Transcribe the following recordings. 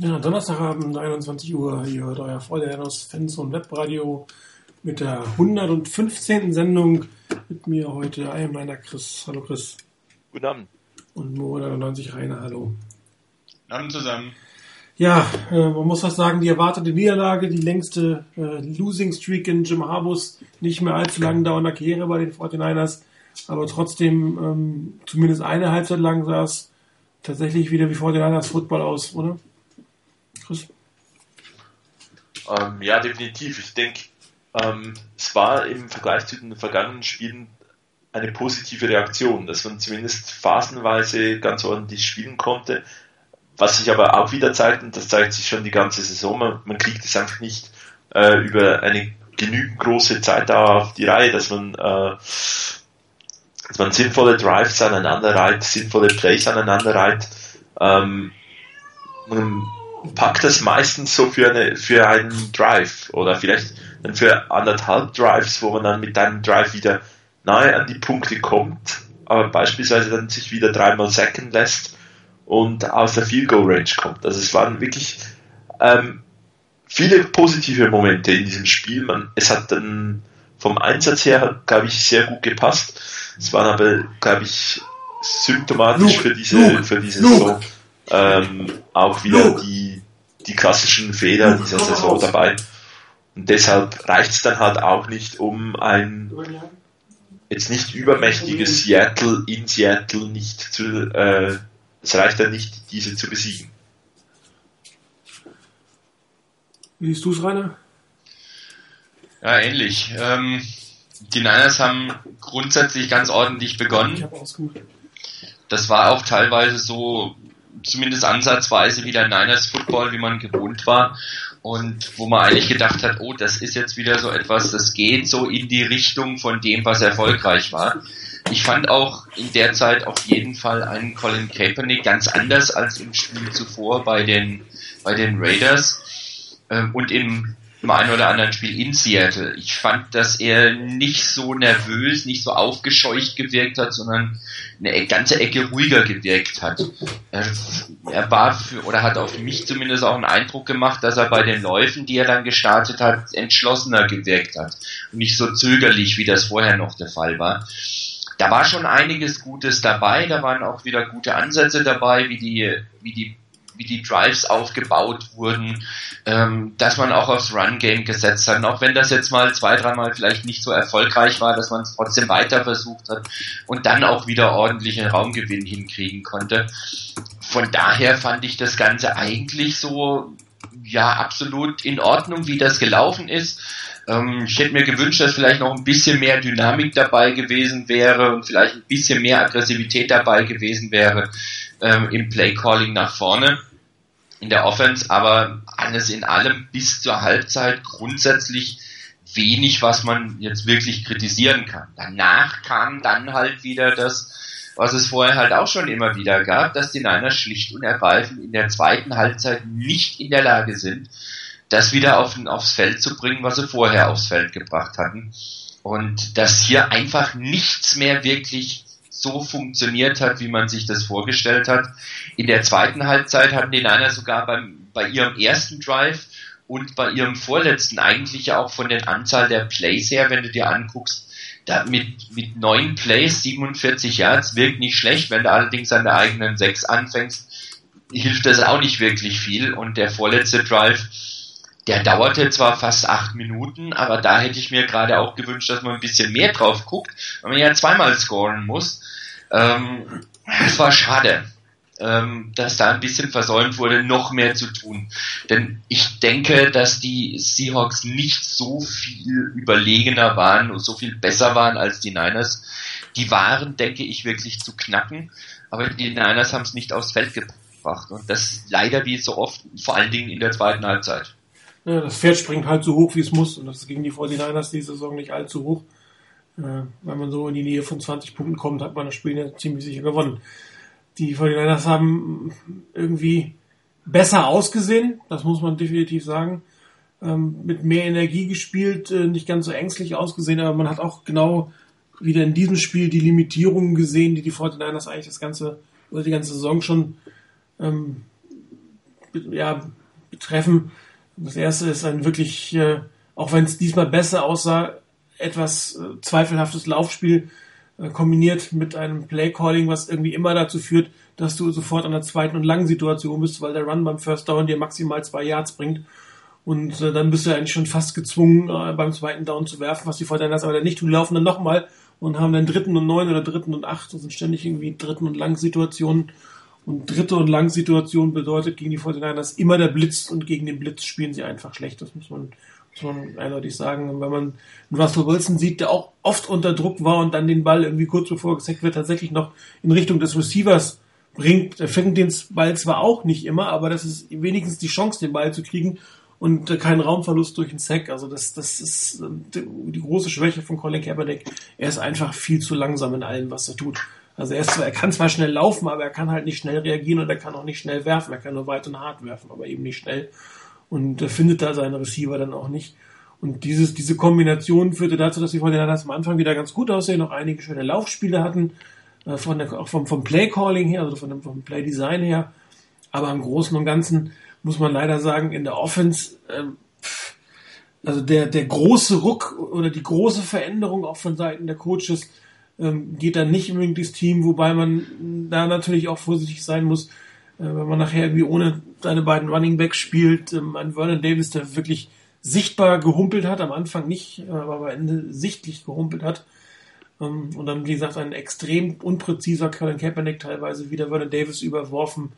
Ja, Donnerstagabend, 21 Uhr, hier hört euer Vorderhernos Fans und Webradio mit der 115. Sendung. Mit mir heute Eiermeiner Chris. Hallo Chris. Guten Abend. Und Mo 90 Rainer, hallo. Guten Abend zusammen. Ja, äh, man muss was sagen, die erwartete Niederlage, die längste äh, Losing Streak in Jim Harbus, nicht mehr allzu lang dauernder Karriere bei den 49ers, aber trotzdem ähm, zumindest eine Halbzeit lang sah es tatsächlich wieder wie 49ers Football aus, oder? Chris? Ähm, ja, definitiv. Ich denke, ähm, es war im Vergleich zu den vergangenen Spielen eine positive Reaktion, dass man zumindest phasenweise ganz ordentlich spielen konnte. Was sich aber auch wieder zeigt, und das zeigt sich schon die ganze Saison, man, man kriegt es einfach nicht äh, über eine genügend große Zeit auf die Reihe, dass man, äh, dass man sinnvolle Drives aneinander reiht, sinnvolle Plays aneinander reiht. Ähm, packt das meistens so für, eine, für einen Drive oder vielleicht dann für anderthalb Drives, wo man dann mit einem Drive wieder nahe an die Punkte kommt, aber beispielsweise dann sich wieder dreimal sacken lässt und aus der Field Goal Range kommt. Also es waren wirklich ähm, viele positive Momente in diesem Spiel. Man, es hat dann vom Einsatz her, glaube ich, sehr gut gepasst. Es waren aber, glaube ich, symptomatisch Luke, für diese, Luke, für diese Luke. Saison ähm, auch wieder die, die klassischen Fehler dieser Saison dabei. Und deshalb reicht es dann halt auch nicht, um ein jetzt nicht übermächtiges Seattle in Seattle nicht zu, äh, es reicht dann nicht, diese zu besiegen. Wie siehst du es, Rainer? Ja, ähnlich. Ähm, die Niners haben grundsätzlich ganz ordentlich begonnen. Das war auch teilweise so zumindest ansatzweise wieder Niners Football, wie man gewohnt war. Und wo man eigentlich gedacht hat, oh, das ist jetzt wieder so etwas, das geht so in die Richtung von dem, was erfolgreich war. Ich fand auch in der Zeit auf jeden Fall einen Colin Kaepernick ganz anders als im Spiel zuvor bei den, bei den Raiders. Ähm, und im im einen oder anderen Spiel in Seattle. Ich fand, dass er nicht so nervös, nicht so aufgescheucht gewirkt hat, sondern eine ganze Ecke ruhiger gewirkt hat. Er, er war für, oder hat auf mich zumindest auch einen Eindruck gemacht, dass er bei den Läufen, die er dann gestartet hat, entschlossener gewirkt hat. Und nicht so zögerlich, wie das vorher noch der Fall war. Da war schon einiges Gutes dabei, da waren auch wieder gute Ansätze dabei, wie die, wie die wie die Drives aufgebaut wurden, ähm, dass man auch aufs Run-Game gesetzt hat. Und auch wenn das jetzt mal zwei, dreimal vielleicht nicht so erfolgreich war, dass man es trotzdem weiter versucht hat und dann auch wieder ordentlichen Raumgewinn hinkriegen konnte. Von daher fand ich das Ganze eigentlich so, ja, absolut in Ordnung, wie das gelaufen ist. Ähm, ich hätte mir gewünscht, dass vielleicht noch ein bisschen mehr Dynamik dabei gewesen wäre und vielleicht ein bisschen mehr Aggressivität dabei gewesen wäre ähm, im Play-Calling nach vorne in der Offense, aber alles in allem bis zur Halbzeit grundsätzlich wenig, was man jetzt wirklich kritisieren kann. Danach kam dann halt wieder das, was es vorher halt auch schon immer wieder gab, dass die Niners schlicht und ergreifend in der zweiten Halbzeit nicht in der Lage sind, das wieder auf, aufs Feld zu bringen, was sie vorher aufs Feld gebracht hatten. Und dass hier einfach nichts mehr wirklich so funktioniert hat, wie man sich das vorgestellt hat. In der zweiten Halbzeit hatten die Niners sogar beim, bei ihrem ersten Drive und bei ihrem vorletzten eigentlich auch von der Anzahl der Plays her, wenn du dir anguckst, da mit, mit neun Plays, 47 Yards, wirkt nicht schlecht. Wenn du allerdings an der eigenen sechs anfängst, hilft das auch nicht wirklich viel. Und der vorletzte Drive, der dauerte zwar fast acht Minuten, aber da hätte ich mir gerade auch gewünscht, dass man ein bisschen mehr drauf guckt, weil man ja zweimal scoren muss. Ähm, es war schade, ähm, dass da ein bisschen versäumt wurde, noch mehr zu tun. Denn ich denke, dass die Seahawks nicht so viel überlegener waren und so viel besser waren als die Niners. Die waren, denke ich, wirklich zu knacken, aber die Niners haben es nicht aufs Feld gebracht. Und das leider wie so oft, vor allen Dingen in der zweiten Halbzeit. Ja, das Pferd springt halt so hoch, wie es muss. Und das ist gegen die 49ers die Saison nicht allzu hoch. Äh, wenn man so in die Nähe von 20 Punkten kommt, hat man das Spiel ja ziemlich sicher gewonnen. Die 49ers haben irgendwie besser ausgesehen, das muss man definitiv sagen. Ähm, mit mehr Energie gespielt, äh, nicht ganz so ängstlich ausgesehen, aber man hat auch genau wieder in diesem Spiel die Limitierungen gesehen, die die 49ers eigentlich das ganze, oder die ganze Saison schon ähm, ja, betreffen. Das erste ist ein wirklich, äh, auch wenn es diesmal besser aussah, etwas äh, zweifelhaftes Laufspiel äh, kombiniert mit einem Playcalling, was irgendwie immer dazu führt, dass du sofort an der zweiten und langen Situation bist, weil der Run beim First Down dir maximal zwei Yards bringt. Und äh, dann bist du eigentlich schon fast gezwungen, äh, beim zweiten Down zu werfen, was die Fortinanders aber dann nicht tun. Laufen dann nochmal und haben dann dritten und neun oder dritten und acht. Das sind ständig irgendwie dritten und lang Situationen. Und dritte und lang Situation bedeutet gegen die 49ers immer der Blitz und gegen den Blitz spielen sie einfach schlecht. Das muss man, man eindeutig sagen. wenn man Russell Wilson sieht, der auch oft unter Druck war und dann den Ball irgendwie kurz bevor gesackt wird, tatsächlich noch in Richtung des Receivers bringt. Er fängt den Ball zwar auch nicht immer, aber das ist wenigstens die Chance, den Ball zu kriegen und äh, kein Raumverlust durch den Sack. Also das, das ist äh, die große Schwäche von Colin Kaepernick. Er ist einfach viel zu langsam in allem, was er tut. Also er, zwar, er kann zwar schnell laufen, aber er kann halt nicht schnell reagieren und er kann auch nicht schnell werfen. Er kann nur weit und hart werfen, aber eben nicht schnell. Und findet da seine Receiver dann auch nicht. Und dieses, diese Kombination führte dazu, dass die Fortinanders am Anfang wieder ganz gut aussehen, noch einige schöne Laufspiele hatten, äh, von der, auch vom, vom Play-Calling her, also von dem, vom Play-Design her. Aber im Großen und Ganzen muss man leider sagen, in der Offense, ähm, also der, der große Ruck oder die große Veränderung auch von Seiten der Coaches ähm, geht dann nicht unbedingt das Team, wobei man da natürlich auch vorsichtig sein muss, äh, wenn man nachher irgendwie ohne seine beiden Running Backs spielt, ähm, ein Vernon Davis, der wirklich sichtbar gehumpelt hat, am Anfang nicht, äh, aber am Ende sichtlich gehumpelt hat. Ähm, und dann, wie gesagt, ein extrem unpräziser Colin Kaepernick teilweise wieder Vernon Davis überworfen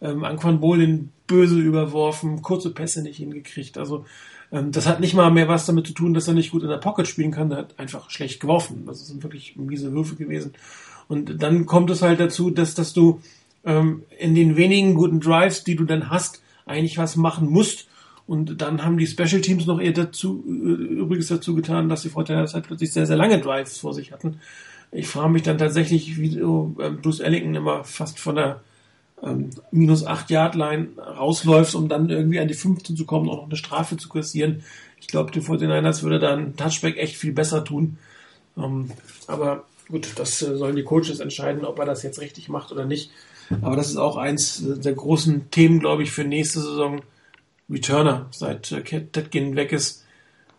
ähm, Anquan Bolin böse überworfen, kurze Pässe nicht hingekriegt. Also ähm, das hat nicht mal mehr was damit zu tun, dass er nicht gut in der Pocket spielen kann. Der hat einfach schlecht geworfen. Das sind wirklich miese Würfe gewesen. Und dann kommt es halt dazu, dass, dass du ähm, in den wenigen guten Drives, die du dann hast, eigentlich was machen musst. Und dann haben die Special Teams noch eher dazu, äh, übrigens dazu getan, dass sie vor der Zeit plötzlich sehr, sehr lange Drives vor sich hatten. Ich frage mich dann tatsächlich, wie so, äh, Bruce Ellington immer fast von der ähm, minus 8 Yard Line rausläufst, um dann irgendwie an die 15 zu kommen, auch noch eine Strafe zu kassieren. Ich glaube, die 49ers würde dann Touchback echt viel besser tun. Ähm, aber gut, das äh, sollen die Coaches entscheiden, ob er das jetzt richtig macht oder nicht. Aber das ist auch eins der großen Themen, glaube ich, für nächste Saison. Returner, seit äh, weg ist,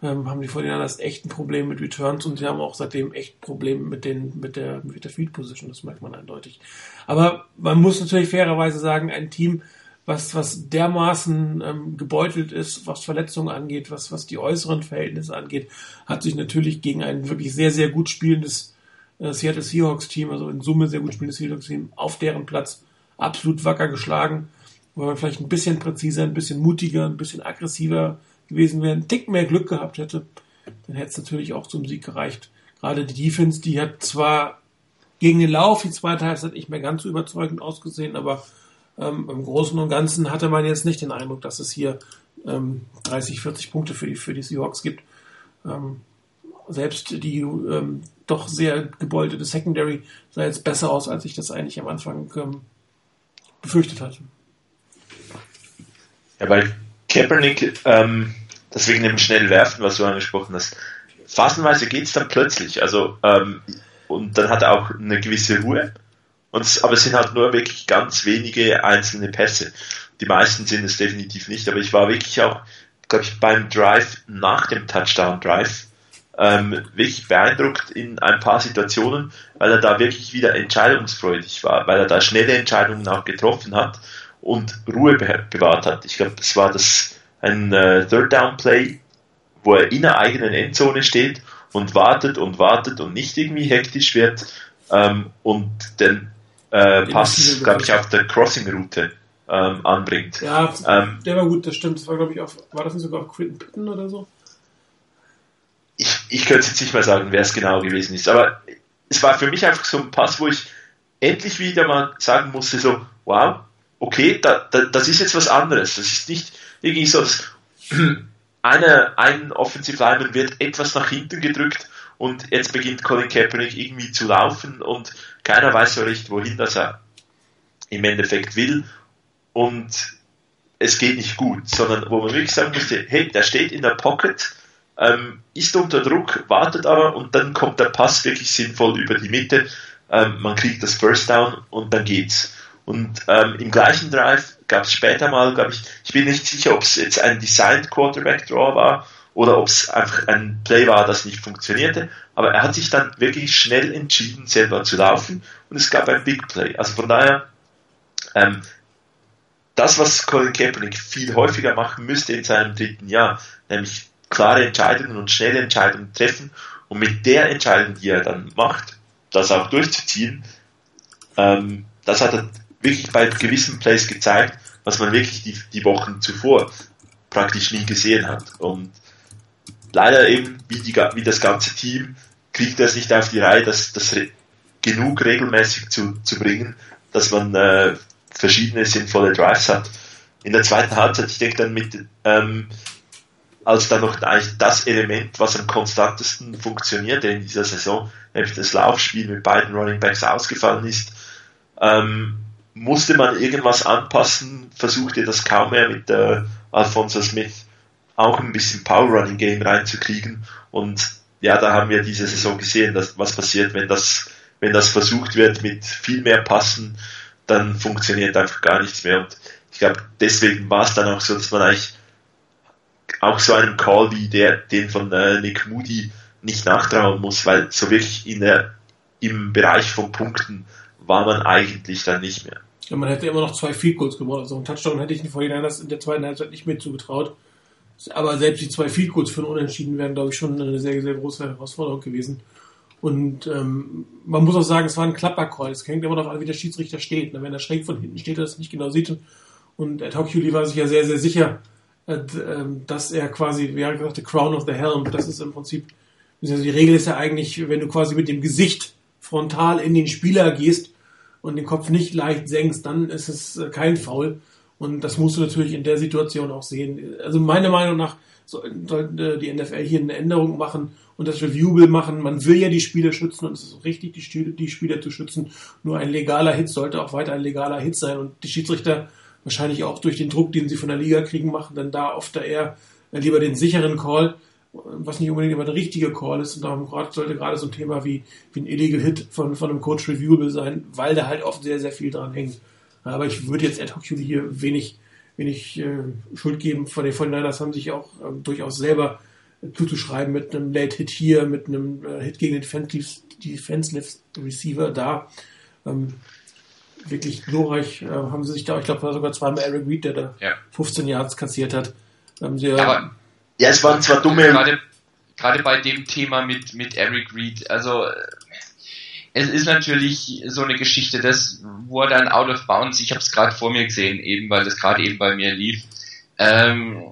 ähm, haben die 49ers echt ein Problem mit Returns und sie haben auch seitdem echt Probleme mit, den, mit, der, mit der Field Position, das merkt man eindeutig. Aber man muss natürlich fairerweise sagen, ein Team, was, was dermaßen ähm, gebeutelt ist, was Verletzungen angeht, was, was die äußeren Verhältnisse angeht, hat sich natürlich gegen ein wirklich sehr, sehr gut spielendes äh, Seattle Seahawks Team, also in Summe sehr gut spielendes Seahawks Team, auf deren Platz absolut wacker geschlagen, wo man vielleicht ein bisschen präziser, ein bisschen mutiger, ein bisschen aggressiver gewesen wäre, einen Tick mehr Glück gehabt hätte, dann hätte es natürlich auch zum Sieg gereicht. Gerade die Defense, die hat zwar gegen den Lauf die zweite Halbzeit nicht mehr ganz so überzeugend ausgesehen, aber ähm, im Großen und Ganzen hatte man jetzt nicht den Eindruck, dass es hier ähm, 30, 40 Punkte für die, für die Seahawks gibt. Ähm, selbst die ähm, doch sehr gebeutete Secondary sah jetzt besser aus, als ich das eigentlich am Anfang ähm, befürchtet hatte. Ja, weil Kaepernick, ähm, deswegen dem schnell werfen, was du angesprochen hast. Phasenweise geht es dann plötzlich, also ähm, und dann hat er auch eine gewisse Ruhe. Und, aber es sind halt nur wirklich ganz wenige einzelne Pässe. Die meisten sind es definitiv nicht, aber ich war wirklich auch, glaube ich, beim Drive nach dem Touchdown Drive ähm, wirklich beeindruckt in ein paar Situationen, weil er da wirklich wieder entscheidungsfreudig war, weil er da schnelle Entscheidungen auch getroffen hat und Ruhe bewahrt hat. Ich glaube, das war das ein äh, Third Down Play, wo er in der eigenen Endzone steht und wartet und wartet und nicht irgendwie hektisch wird ähm, und den äh, Pass, glaube ich, auf der Crossing-Route ähm, anbringt. Ja, ähm, der war gut, das stimmt. Das war, glaube ich, auf, war das nicht sogar auf Quinton Pitten oder so? Ich, ich könnte jetzt nicht mehr sagen, wer es genau gewesen ist, aber es war für mich einfach so ein Pass, wo ich endlich wieder mal sagen musste, so, wow, okay, da, da, das ist jetzt was anderes. Das ist nicht irgendwie so, dass eine, ein Offensive Lineman wird etwas nach hinten gedrückt und jetzt beginnt Colin Kaepernick irgendwie zu laufen und keiner weiß so recht, wohin das er im Endeffekt will und es geht nicht gut, sondern wo man wirklich sagen musste, hey, der steht in der Pocket, ähm, ist unter Druck, wartet aber und dann kommt der Pass wirklich sinnvoll über die Mitte, ähm, man kriegt das First Down und dann geht's. Und ähm, im gleichen Drive gab es später mal, glaube ich, ich bin nicht sicher, ob es jetzt ein Designed Quarterback Draw war oder ob es einfach ein Play war, das nicht funktionierte. Aber er hat sich dann wirklich schnell entschieden, selber zu laufen und es gab ein Big Play. Also von daher, ähm, das, was Colin Kaepernick viel häufiger machen müsste in seinem dritten Jahr, nämlich klare Entscheidungen und schnelle Entscheidungen treffen und mit der Entscheidung, die er dann macht, das auch durchzuziehen, ähm, das hat er wirklich bei gewissen Plays gezeigt, was man wirklich die, die Wochen zuvor praktisch nie gesehen hat. Und leider eben, wie, die, wie das ganze Team, kriegt er es nicht auf die Reihe, das, das re genug regelmäßig zu, zu bringen, dass man äh, verschiedene sinnvolle Drives hat. In der zweiten Halbzeit, ich denke dann mit, ähm, als dann noch eigentlich das Element, was am konstantesten funktionierte in dieser Saison, nämlich das Laufspiel mit beiden Running Backs ausgefallen ist, ähm, musste man irgendwas anpassen, versuchte das kaum mehr mit äh, Alfonso Smith auch ein bisschen Power Running Game reinzukriegen. Und ja, da haben wir diese Saison gesehen, dass, was passiert, wenn das, wenn das versucht wird mit viel mehr Passen, dann funktioniert einfach gar nichts mehr. Und ich glaube, deswegen war es dann auch so, dass man eigentlich auch so einem Call wie der, den von äh, Nick Moody nicht nachtrauen muss, weil so wirklich in der, im Bereich von Punkten war man eigentlich dann nicht mehr. Ja, man hätte immer noch zwei Field Goals gewonnen. Also einen Touchdown hätte ich den Vorhinein in der zweiten Halbzeit nicht mehr zugetraut. Aber selbst die zwei Field Goals für einen Unentschieden wären, glaube ich, schon eine sehr, sehr große Herausforderung gewesen. Und ähm, man muss auch sagen, es war ein Klappercall. Es hängt immer noch an, wie der Schiedsrichter steht. Wenn er schräg von hinten steht, er das nicht genau sieht. Und Ed Hockey war sich ja sehr, sehr sicher, dass er quasi, wie er gesagt, the crown of the helm, das ist im Prinzip, die Regel ist ja eigentlich, wenn du quasi mit dem Gesicht frontal in den Spieler gehst und den Kopf nicht leicht senkst, dann ist es äh, kein Foul. Und das musst du natürlich in der Situation auch sehen. Also meiner Meinung nach sollte die NFL hier eine Änderung machen und das Reviewable machen. Man will ja die Spieler schützen und es ist richtig, die Spieler zu schützen. Nur ein legaler Hit sollte auch weiter ein legaler Hit sein und die Schiedsrichter wahrscheinlich auch durch den Druck, den sie von der Liga kriegen, machen dann da oft eher äh, lieber den sicheren Call, was nicht unbedingt immer der richtige Call ist. Und darum sollte gerade so ein Thema wie, wie ein Illegal Hit von, von einem Coach reviewable sein, weil da halt oft sehr, sehr viel dran hängt. Aber ich würde jetzt Ad Hoc hier wenig, wenig äh, Schuld geben. Von den 49ers haben sich auch äh, durchaus selber zuzuschreiben mit einem Late Hit hier, mit einem äh, Hit gegen den Defensive Receiver da. Ähm, wirklich glorreich äh, haben sie sich da, ich glaube, war sogar zweimal Eric Reed, der da ja. 15 Yards kassiert hat. Ähm, sie, Aber, ja, es waren zwar dumme. Gerade, gerade bei dem Thema mit, mit Eric Reed, also es ist natürlich so eine Geschichte, dass, wo er dann out of bounds, ich habe es gerade vor mir gesehen, eben weil das gerade eben bei mir lief, ähm,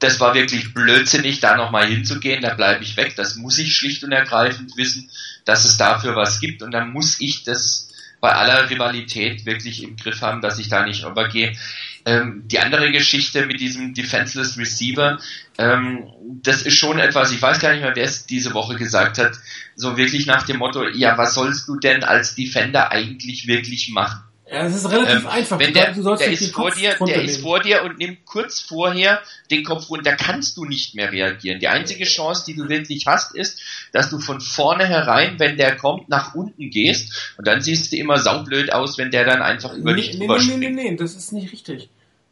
das war wirklich blödsinnig, da nochmal hinzugehen, da bleibe ich weg. Das muss ich schlicht und ergreifend wissen, dass es dafür was gibt und dann muss ich das bei aller Rivalität wirklich im Griff haben, dass ich da nicht rübergehe. Ähm, die andere Geschichte mit diesem Defenseless Receiver, ähm, das ist schon etwas, ich weiß gar nicht mehr, wer es diese Woche gesagt hat, so wirklich nach dem Motto, ja, was sollst du denn als Defender eigentlich wirklich machen? Ja, es ist relativ ähm, einfach. Wenn der, der ist vor dir, der ist vor dir und nimmt kurz vorher den Kopf runter, kannst du nicht mehr reagieren. Die einzige Chance, die du wirklich hast, ist, dass du von vorne herein, wenn der kommt, nach unten gehst und dann siehst du immer saublöd aus, wenn der dann einfach über nee, dich nee, nee, nee, nee, nee, das ist nicht richtig.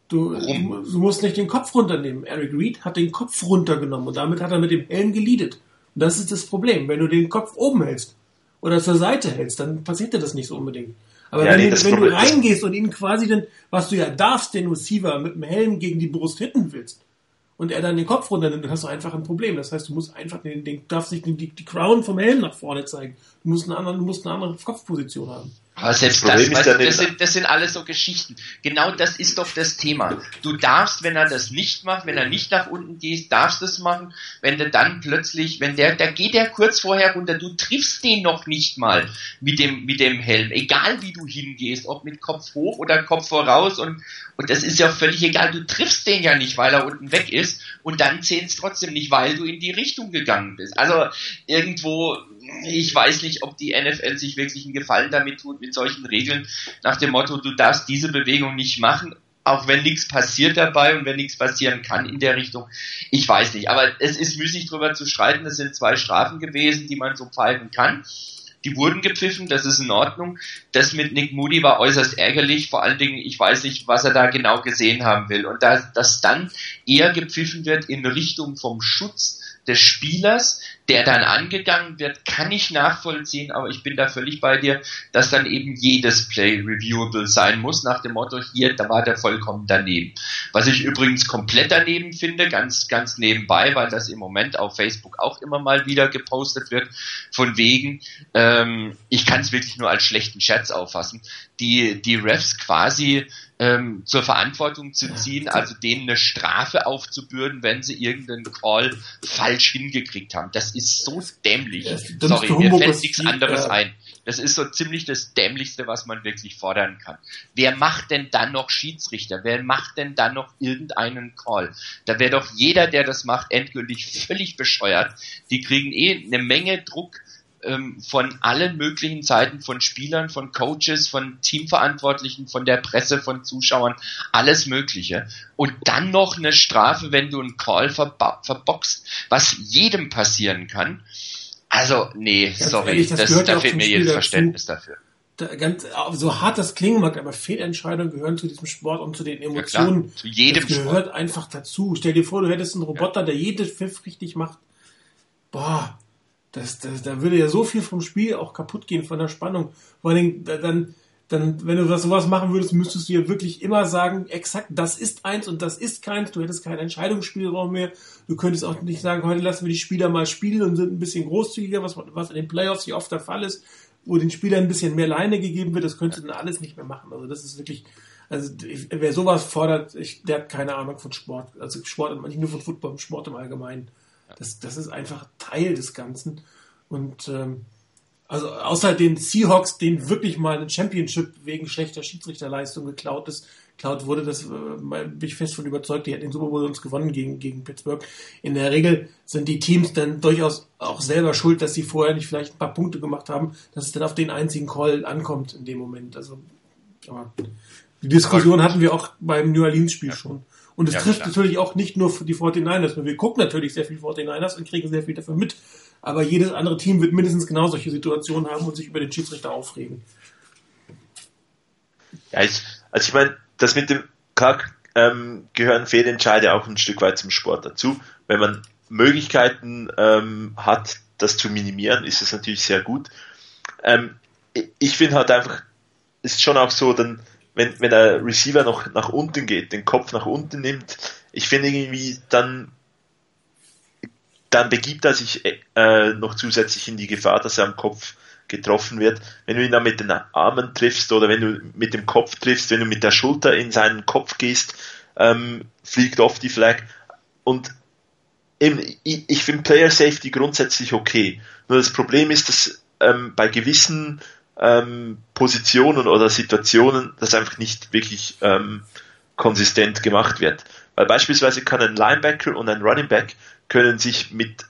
Du, du, du musst nicht den Kopf runternehmen. Eric Reed hat den Kopf runtergenommen und damit hat er mit dem Helm geleadet. Und das ist das Problem. Wenn du den Kopf oben hältst oder zur Seite hältst, dann passiert dir das nicht so unbedingt. Aber ja, wenn, nee, du, wenn du reingehst und ihn quasi den, was du ja darfst, den Receiver mit dem Helm gegen die Brust hitten willst, und er dann den Kopf runter nimmt, dann hast du einfach ein Problem. Das heißt, du musst einfach den, den darfst nicht die, die Crown vom Helm nach vorne zeigen. Du musst eine andere, du musst eine andere Kopfposition haben. Aber selbst das, weißt, das, sind, das sind alles so Geschichten. Genau das ist doch das Thema. Du darfst, wenn er das nicht macht, wenn er nicht nach unten geht, darfst du es machen. Wenn du dann plötzlich, wenn der, da geht der kurz vorher runter, du triffst den noch nicht mal mit dem, mit dem Helm. Egal wie du hingehst, ob mit Kopf hoch oder Kopf voraus und, und das ist ja völlig egal. Du triffst den ja nicht, weil er unten weg ist und dann zählt es trotzdem nicht, weil du in die Richtung gegangen bist. Also irgendwo, ich weiß nicht, ob die NFL sich wirklich einen Gefallen damit tut, mit solchen Regeln nach dem Motto, du darfst diese Bewegung nicht machen, auch wenn nichts passiert dabei und wenn nichts passieren kann in der Richtung. Ich weiß nicht, aber es ist müßig drüber zu streiten. Es sind zwei Strafen gewesen, die man so pfeifen kann. die wurden gepfiffen, das ist in Ordnung. Das mit Nick Moody war äußerst ärgerlich, vor allen Dingen, ich weiß nicht, was er da genau gesehen haben will. Und da, dass dann eher gepfiffen wird in Richtung vom Schutz des Spielers, der dann angegangen wird, kann ich nachvollziehen, aber ich bin da völlig bei dir, dass dann eben jedes Play reviewable sein muss, nach dem Motto, hier, da war der vollkommen daneben. Was ich übrigens komplett daneben finde, ganz, ganz nebenbei, weil das im Moment auf Facebook auch immer mal wieder gepostet wird, von wegen, ähm, ich kann es wirklich nur als schlechten Scherz auffassen, die, die Refs quasi ähm, zur Verantwortung zu ziehen, also denen eine Strafe aufzubürden, wenn sie irgendeinen Call falsch hingekriegt haben. Das ist so dämlich. Ja, Sorry, mir fällt nichts anderes ja. ein. Das ist so ziemlich das Dämlichste, was man wirklich fordern kann. Wer macht denn dann noch Schiedsrichter? Wer macht denn dann noch irgendeinen Call? Da wäre doch jeder, der das macht, endgültig völlig bescheuert. Die kriegen eh eine Menge Druck ähm, von allen möglichen Seiten, von Spielern, von Coaches, von Teamverantwortlichen, von der Presse, von Zuschauern, alles Mögliche. Und dann noch eine Strafe, wenn du einen Call verboxt, was jedem passieren kann. Also, nee, Ganz sorry, ehrlich, das das, da fehlt mir jedes Verständnis dafür. Da, ganz, so hart das klingen mag, aber Fehlentscheidungen gehören zu diesem Sport und zu den Emotionen. Ja, zu jedem das gehört Sport. einfach dazu. Stell dir vor, du hättest einen Roboter, ja. der jedes Pfiff richtig macht. Boah, das, das, da würde ja so viel vom Spiel auch kaputt gehen, von der Spannung. Vor allem, dann, dann, wenn du das sowas machen würdest, müsstest du ja wirklich immer sagen, exakt, das ist eins und das ist keins. Du hättest keinen Entscheidungsspielraum mehr. Du könntest auch nicht sagen, heute lassen wir die Spieler mal spielen und sind ein bisschen großzügiger, was, was in den Playoffs hier oft der Fall ist, wo den Spielern ein bisschen mehr Leine gegeben wird. Das könntest du dann alles nicht mehr machen. Also das ist wirklich, also wer sowas fordert, ich, der hat keine Ahnung von Sport. Also Sport, nicht nur von Football, Sport im Allgemeinen. Das, das ist einfach Teil des Ganzen. Und ähm, also außer den Seahawks, denen wirklich mal eine Championship wegen schlechter Schiedsrichterleistung geklaut ist, geklaut wurde, das äh, bin ich fest von überzeugt, die hätten den Super Bowl sonst gewonnen gegen, gegen Pittsburgh. In der Regel sind die Teams dann durchaus auch selber schuld, dass sie vorher nicht vielleicht ein paar Punkte gemacht haben, dass es dann auf den einzigen Call ankommt in dem Moment. Also aber die Diskussion hatten wir auch beim New Orleans Spiel ja. schon. Und es ja, trifft klar. natürlich auch nicht nur für die 49ers. Wir gucken natürlich sehr viel 49ers und kriegen sehr viel dafür mit. Aber jedes andere Team wird mindestens genau solche Situationen haben und sich über den Schiedsrichter aufregen. Ja, ich, also ich meine, das mit dem Kack ähm, gehören Fehlentscheide auch ein Stück weit zum Sport dazu. Wenn man Möglichkeiten ähm, hat, das zu minimieren, ist es natürlich sehr gut. Ähm, ich finde halt einfach, ist schon auch so, dann wenn, wenn der Receiver noch nach unten geht, den Kopf nach unten nimmt, ich finde irgendwie, dann, dann begibt er sich äh, noch zusätzlich in die Gefahr, dass er am Kopf getroffen wird. Wenn du ihn dann mit den Armen triffst oder wenn du mit dem Kopf triffst, wenn du mit der Schulter in seinen Kopf gehst, ähm, fliegt oft die Flag. Und eben, ich, ich finde Player Safety grundsätzlich okay. Nur das Problem ist, dass ähm, bei gewissen ähm, Positionen oder Situationen das einfach nicht wirklich ähm, konsistent gemacht wird. Weil beispielsweise kann ein Linebacker und ein Running Back können sich mit,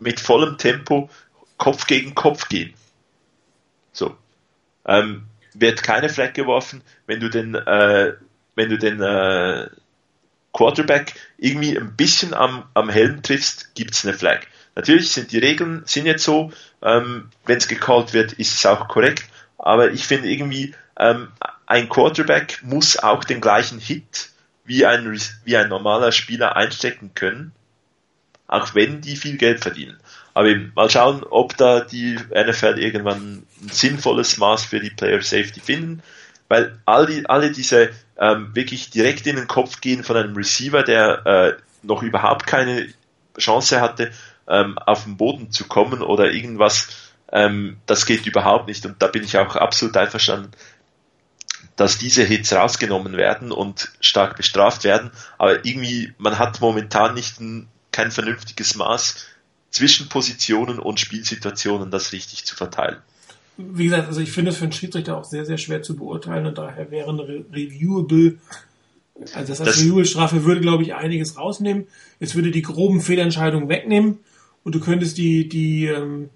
mit vollem Tempo Kopf gegen Kopf gehen. So. Ähm, wird keine Flag geworfen, wenn du den, äh, wenn du den äh, Quarterback irgendwie ein bisschen am, am Helm triffst, gibt's eine Flag. Natürlich sind die Regeln sind jetzt so, ähm, wenn es gecallt wird, ist es auch korrekt. Aber ich finde irgendwie, ähm, ein Quarterback muss auch den gleichen Hit wie ein, wie ein normaler Spieler einstecken können, auch wenn die viel Geld verdienen. Aber eben, mal schauen, ob da die NFL irgendwann ein sinnvolles Maß für die Player Safety finden, weil all die, alle diese ähm, wirklich direkt in den Kopf gehen von einem Receiver, der äh, noch überhaupt keine Chance hatte, ähm, auf den Boden zu kommen oder irgendwas, ähm, das geht überhaupt nicht. Und da bin ich auch absolut einverstanden, dass diese Hits rausgenommen werden und stark bestraft werden. Aber irgendwie, man hat momentan nicht ein, kein vernünftiges Maß zwischen Positionen und Spielsituationen, das richtig zu verteilen. Wie gesagt, also ich finde es für einen Schiedsrichter auch sehr, sehr schwer zu beurteilen und daher wäre eine Reviewable also das heißt, das Reviewable-Strafe würde, glaube ich, einiges rausnehmen. Es würde die groben Fehlentscheidungen wegnehmen und du könntest die, die, ähm,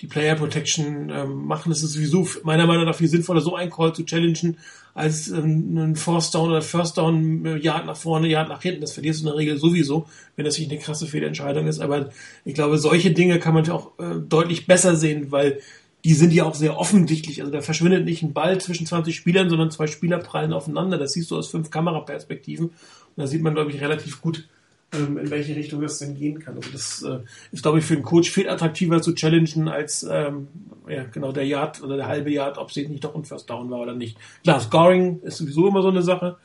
die Player Protection ähm, machen. Es ist sowieso meiner Meinung nach viel sinnvoller, so einen Call zu challengen, als ähm, einen Force Down oder First Down, äh, Yard nach vorne, Yard nach hinten. Das verlierst du in der Regel sowieso, wenn das nicht eine krasse Fehlentscheidung ist. Aber ich glaube, solche Dinge kann man auch äh, deutlich besser sehen, weil die sind ja auch sehr offensichtlich. Also da verschwindet nicht ein Ball zwischen 20 Spielern, sondern zwei Spieler prallen aufeinander. Das siehst du aus fünf Kameraperspektiven. Und da sieht man, glaube ich, relativ gut, ähm, in welche Richtung das denn gehen kann. Also das äh, ist, glaube ich, für einen Coach viel attraktiver zu challengen als ähm, ja, genau der Yard oder der halbe Yard, ob es nicht doch ein First Down war oder nicht. Klar, Scoring ist sowieso immer so eine Sache.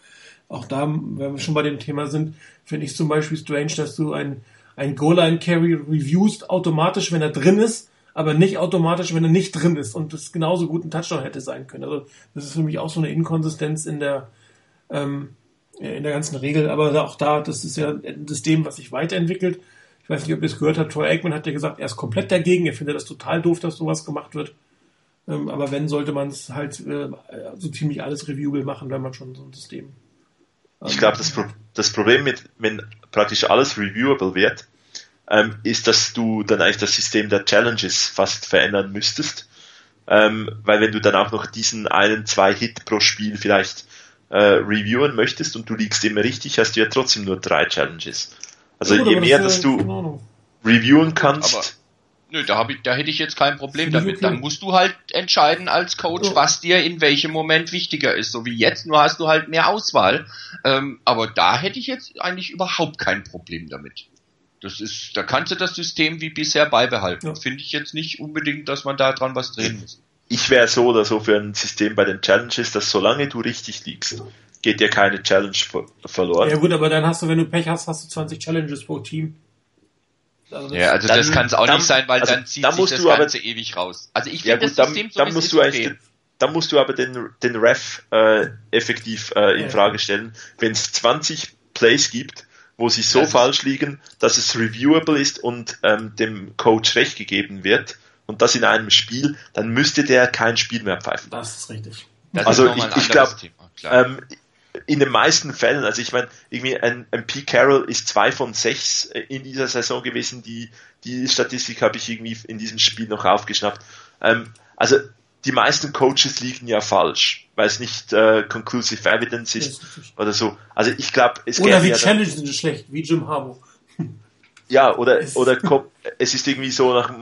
Auch da, wenn wir schon bei dem Thema sind, finde ich zum Beispiel strange, dass du ein, ein Goal-Line-Carry reviewst automatisch, wenn er drin ist, aber nicht automatisch, wenn er nicht drin ist und das genauso gut ein Touchdown hätte sein können. Also das ist für mich auch so eine Inkonsistenz in der ähm, in der ganzen Regel, aber auch da, das ist ja ein System, was sich weiterentwickelt. Ich weiß nicht, ob ihr es gehört habt, Troy Aikman hat ja gesagt, er ist komplett dagegen, er findet das total doof, dass sowas gemacht wird. Ähm, aber wenn, sollte man es halt äh, so ziemlich alles reviewable machen, wenn man schon so ein System. Ähm, ich glaube, das, Pro das Problem mit, wenn praktisch alles reviewable wird, ähm, ist, dass du dann eigentlich das System der Challenges fast verändern müsstest. Ähm, weil wenn du dann auch noch diesen einen, zwei Hit pro Spiel vielleicht äh, reviewen möchtest und du liegst immer richtig, hast du ja trotzdem nur drei Challenges. Also ja, je mehr, dass du reviewen kannst. Aber, nö, da, hab ich, da hätte ich jetzt kein Problem damit. Okay. Dann musst du halt entscheiden als Coach, ja. was dir in welchem Moment wichtiger ist. So wie jetzt, nur hast du halt mehr Auswahl. Ähm, aber da hätte ich jetzt eigentlich überhaupt kein Problem damit. Das ist, da kannst du das System wie bisher beibehalten. Ja. Finde ich jetzt nicht unbedingt, dass man da dran was drehen muss. Ich wäre so oder so für ein System bei den Challenges, dass solange du richtig liegst, geht dir keine Challenge verloren. Ja gut, aber dann hast du, wenn du Pech hast, hast du 20 Challenges pro Team. Also ja, also dann, das kann es auch dann, nicht sein, weil also dann zieht dann sich das Ganze aber, ewig raus. Also ich finde ja, das System dann, so dann musst du okay. eigentlich dann musst du aber den, den Ref äh, effektiv äh, in ja. Frage stellen. Wenn es 20 Plays gibt, wo sie so falsch liegen, dass es reviewable ist und ähm, dem Coach recht gegeben wird und das in einem Spiel, dann müsste der kein Spiel mehr pfeifen. Das ist richtig. Das also ist ich, ich glaube, ähm, in den meisten Fällen, also ich meine, irgendwie ein, ein P. Carroll ist zwei von sechs in dieser Saison gewesen, die, die Statistik habe ich irgendwie in diesem Spiel noch aufgeschnappt. Ähm, also die meisten Coaches liegen ja falsch, weil es nicht äh, conclusive evidence ist oder so. Also ich glaube, es Oder wie ja Challenge sind schlecht, wie Jim Harbaugh. Ja, oder, oder es ist irgendwie so nach,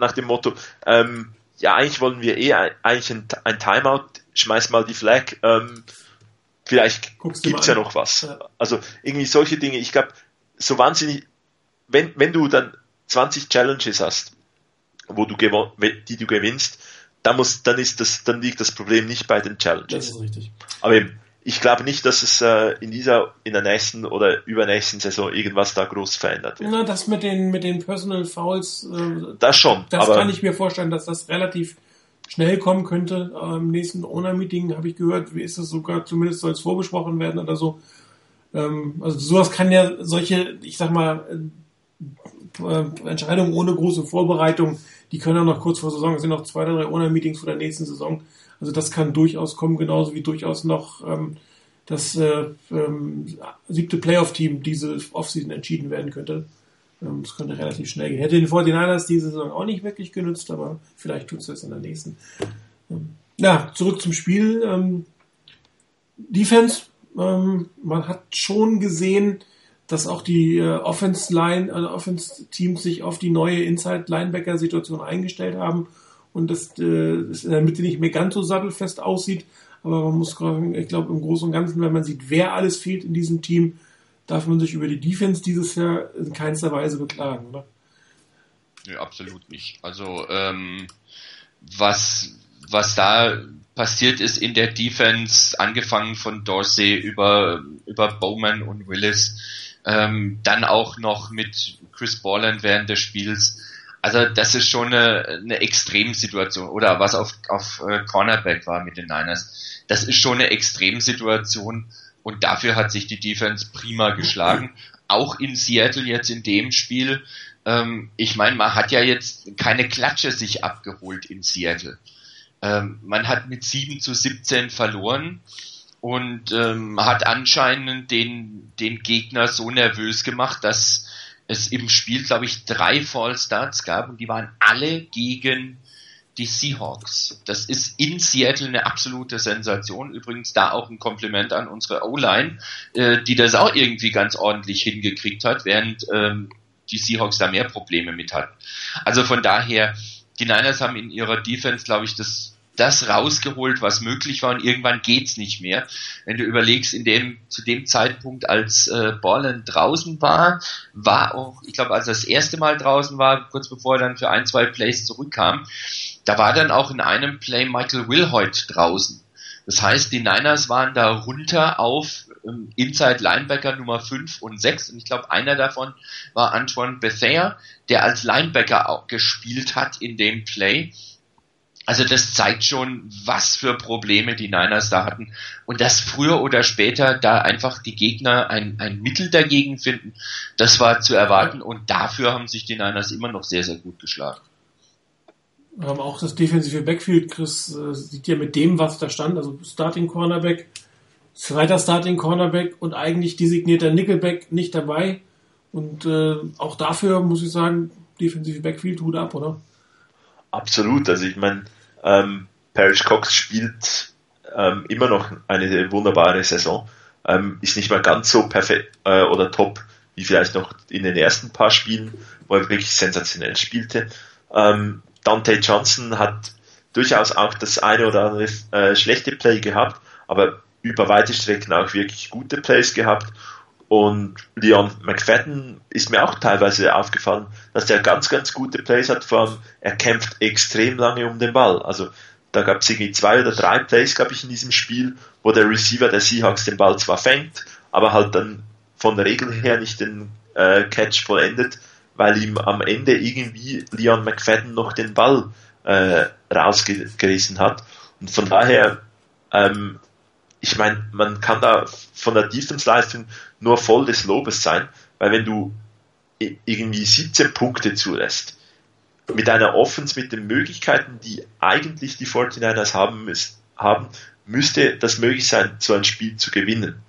nach dem Motto, ähm, ja, eigentlich wollen wir eh eigentlich ein, ein Timeout, schmeiß mal die Flag, ähm, vielleicht Guckst gibt's ja noch was. Ja. Also irgendwie solche Dinge, ich glaube, so wahnsinnig, wenn, wenn du dann 20 Challenges hast, wo du die du gewinnst, dann muss, dann ist das, dann liegt das Problem nicht bei den Challenges. Das ist richtig. Aber eben, ich glaube nicht, dass es äh, in dieser, in der nächsten oder übernächsten Saison irgendwas da groß verändert wird. Na, das mit den, mit den Personal Fouls, äh, das schon. Das kann ich mir vorstellen, dass das relativ schnell kommen könnte. Äh, Im nächsten Owner-Meeting habe ich gehört, wie ist das sogar, zumindest soll es vorbesprochen werden oder so. Ähm, also sowas kann ja solche, ich sag mal, äh, Entscheidungen ohne große Vorbereitung die können auch noch kurz vor Saison, es sind noch zwei oder drei Owner-Meetings vor der nächsten Saison. Also das kann durchaus kommen, genauso wie durchaus noch ähm, das äh, ähm, siebte Playoff-Team diese Offseason entschieden werden könnte. Ähm, das könnte relativ schnell gehen. Hätte den 49ers diese Saison auch nicht wirklich genützt, aber vielleicht tut es das in der nächsten. Ähm, ja, zurück zum Spiel. Ähm, Defense, ähm, man hat schon gesehen, dass auch die äh, Offense Line, also Offense Teams sich auf die neue Inside Linebacker Situation eingestellt haben und dass äh, es in der Mitte nicht mehr ganz so sattelfest aussieht. Aber man muss, ich glaube, im Großen und Ganzen, wenn man sieht, wer alles fehlt in diesem Team, darf man sich über die Defense dieses Jahr in keinster Weise beklagen, oder? Nee, absolut nicht. Also ähm, was was da passiert ist in der Defense, angefangen von Dorsey über über Bowman und Willis, ähm, dann auch noch mit Chris Borland während des Spiels. Also das ist schon eine, eine Extremsituation. Oder was auf, auf äh, Cornerback war mit den Niners. Das ist schon eine Extremsituation und dafür hat sich die Defense prima geschlagen. Auch in Seattle jetzt in dem Spiel. Ähm, ich meine, man hat ja jetzt keine Klatsche sich abgeholt in Seattle. Ähm, man hat mit 7 zu 17 verloren und ähm, hat anscheinend den, den Gegner so nervös gemacht, dass es im Spiel, glaube ich, drei False Starts gab und die waren alle gegen die Seahawks. Das ist in Seattle eine absolute Sensation. Übrigens da auch ein Kompliment an unsere O-Line, äh, die das auch irgendwie ganz ordentlich hingekriegt hat, während ähm, die Seahawks da mehr Probleme mit hatten. Also von daher, die Niners haben in ihrer Defense, glaube ich, das das rausgeholt, was möglich war und irgendwann geht's nicht mehr. Wenn du überlegst, in dem zu dem Zeitpunkt, als äh, Borland draußen war, war auch, ich glaube, als er das erste Mal draußen war, kurz bevor er dann für ein, zwei Plays zurückkam, da war dann auch in einem Play Michael Wilhoit draußen. Das heißt, die Niners waren da runter auf ähm, Inside Linebacker Nummer 5 und 6 und ich glaube, einer davon war Antoine Bethea, der als Linebacker auch gespielt hat in dem Play also das zeigt schon, was für Probleme die Niners da hatten. Und dass früher oder später da einfach die Gegner ein, ein Mittel dagegen finden, das war zu erwarten. Und dafür haben sich die Niners immer noch sehr, sehr gut geschlagen. Ähm, auch das defensive Backfield, Chris, äh, sieht ja mit dem, was da stand, also Starting Cornerback, zweiter Starting Cornerback und eigentlich designierter Nickelback nicht dabei. Und äh, auch dafür muss ich sagen, defensive Backfield, Hut ab, oder? Absolut. Also ich meine, ähm, Parrish Cox spielt ähm, immer noch eine wunderbare Saison. Ähm, ist nicht mehr ganz so perfekt äh, oder top wie vielleicht noch in den ersten paar Spielen, wo er wirklich sensationell spielte. Ähm, Dante Johnson hat durchaus auch das eine oder andere äh, schlechte Play gehabt, aber über weite Strecken auch wirklich gute Plays gehabt und Leon McFadden ist mir auch teilweise aufgefallen, dass der ganz, ganz gute Plays hat. Vor allem, er kämpft extrem lange um den Ball. Also da gab es irgendwie zwei oder drei Plays, glaube ich, in diesem Spiel, wo der Receiver der Seahawks den Ball zwar fängt, aber halt dann von der Regel her nicht den äh, Catch vollendet, weil ihm am Ende irgendwie Leon McFadden noch den Ball äh, rausgerissen hat. Und von daher ähm, ich meine, man kann da von der Defense-Leistung nur voll des Lobes sein, weil wenn du irgendwie 17 Punkte zulässt, mit einer Offense mit den Möglichkeiten, die eigentlich die 49ers haben, haben müsste das möglich sein, so ein Spiel zu gewinnen.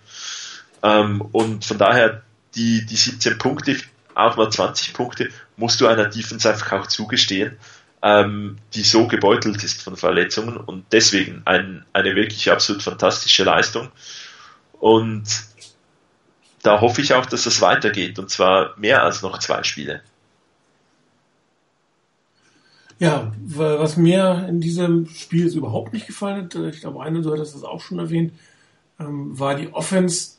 Ähm, und von daher, die, die 17 Punkte, auch mal 20 Punkte, musst du einer Defense einfach auch zugestehen ähm, die so gebeutelt ist von Verletzungen und deswegen ein, eine wirklich absolut fantastische Leistung. Und da hoffe ich auch, dass das weitergeht und zwar mehr als noch zwei Spiele. Ja, was mir in diesem Spiel überhaupt nicht gefallen hat, ich glaube, eine, du hattest das auch schon erwähnt, ähm, war die Offense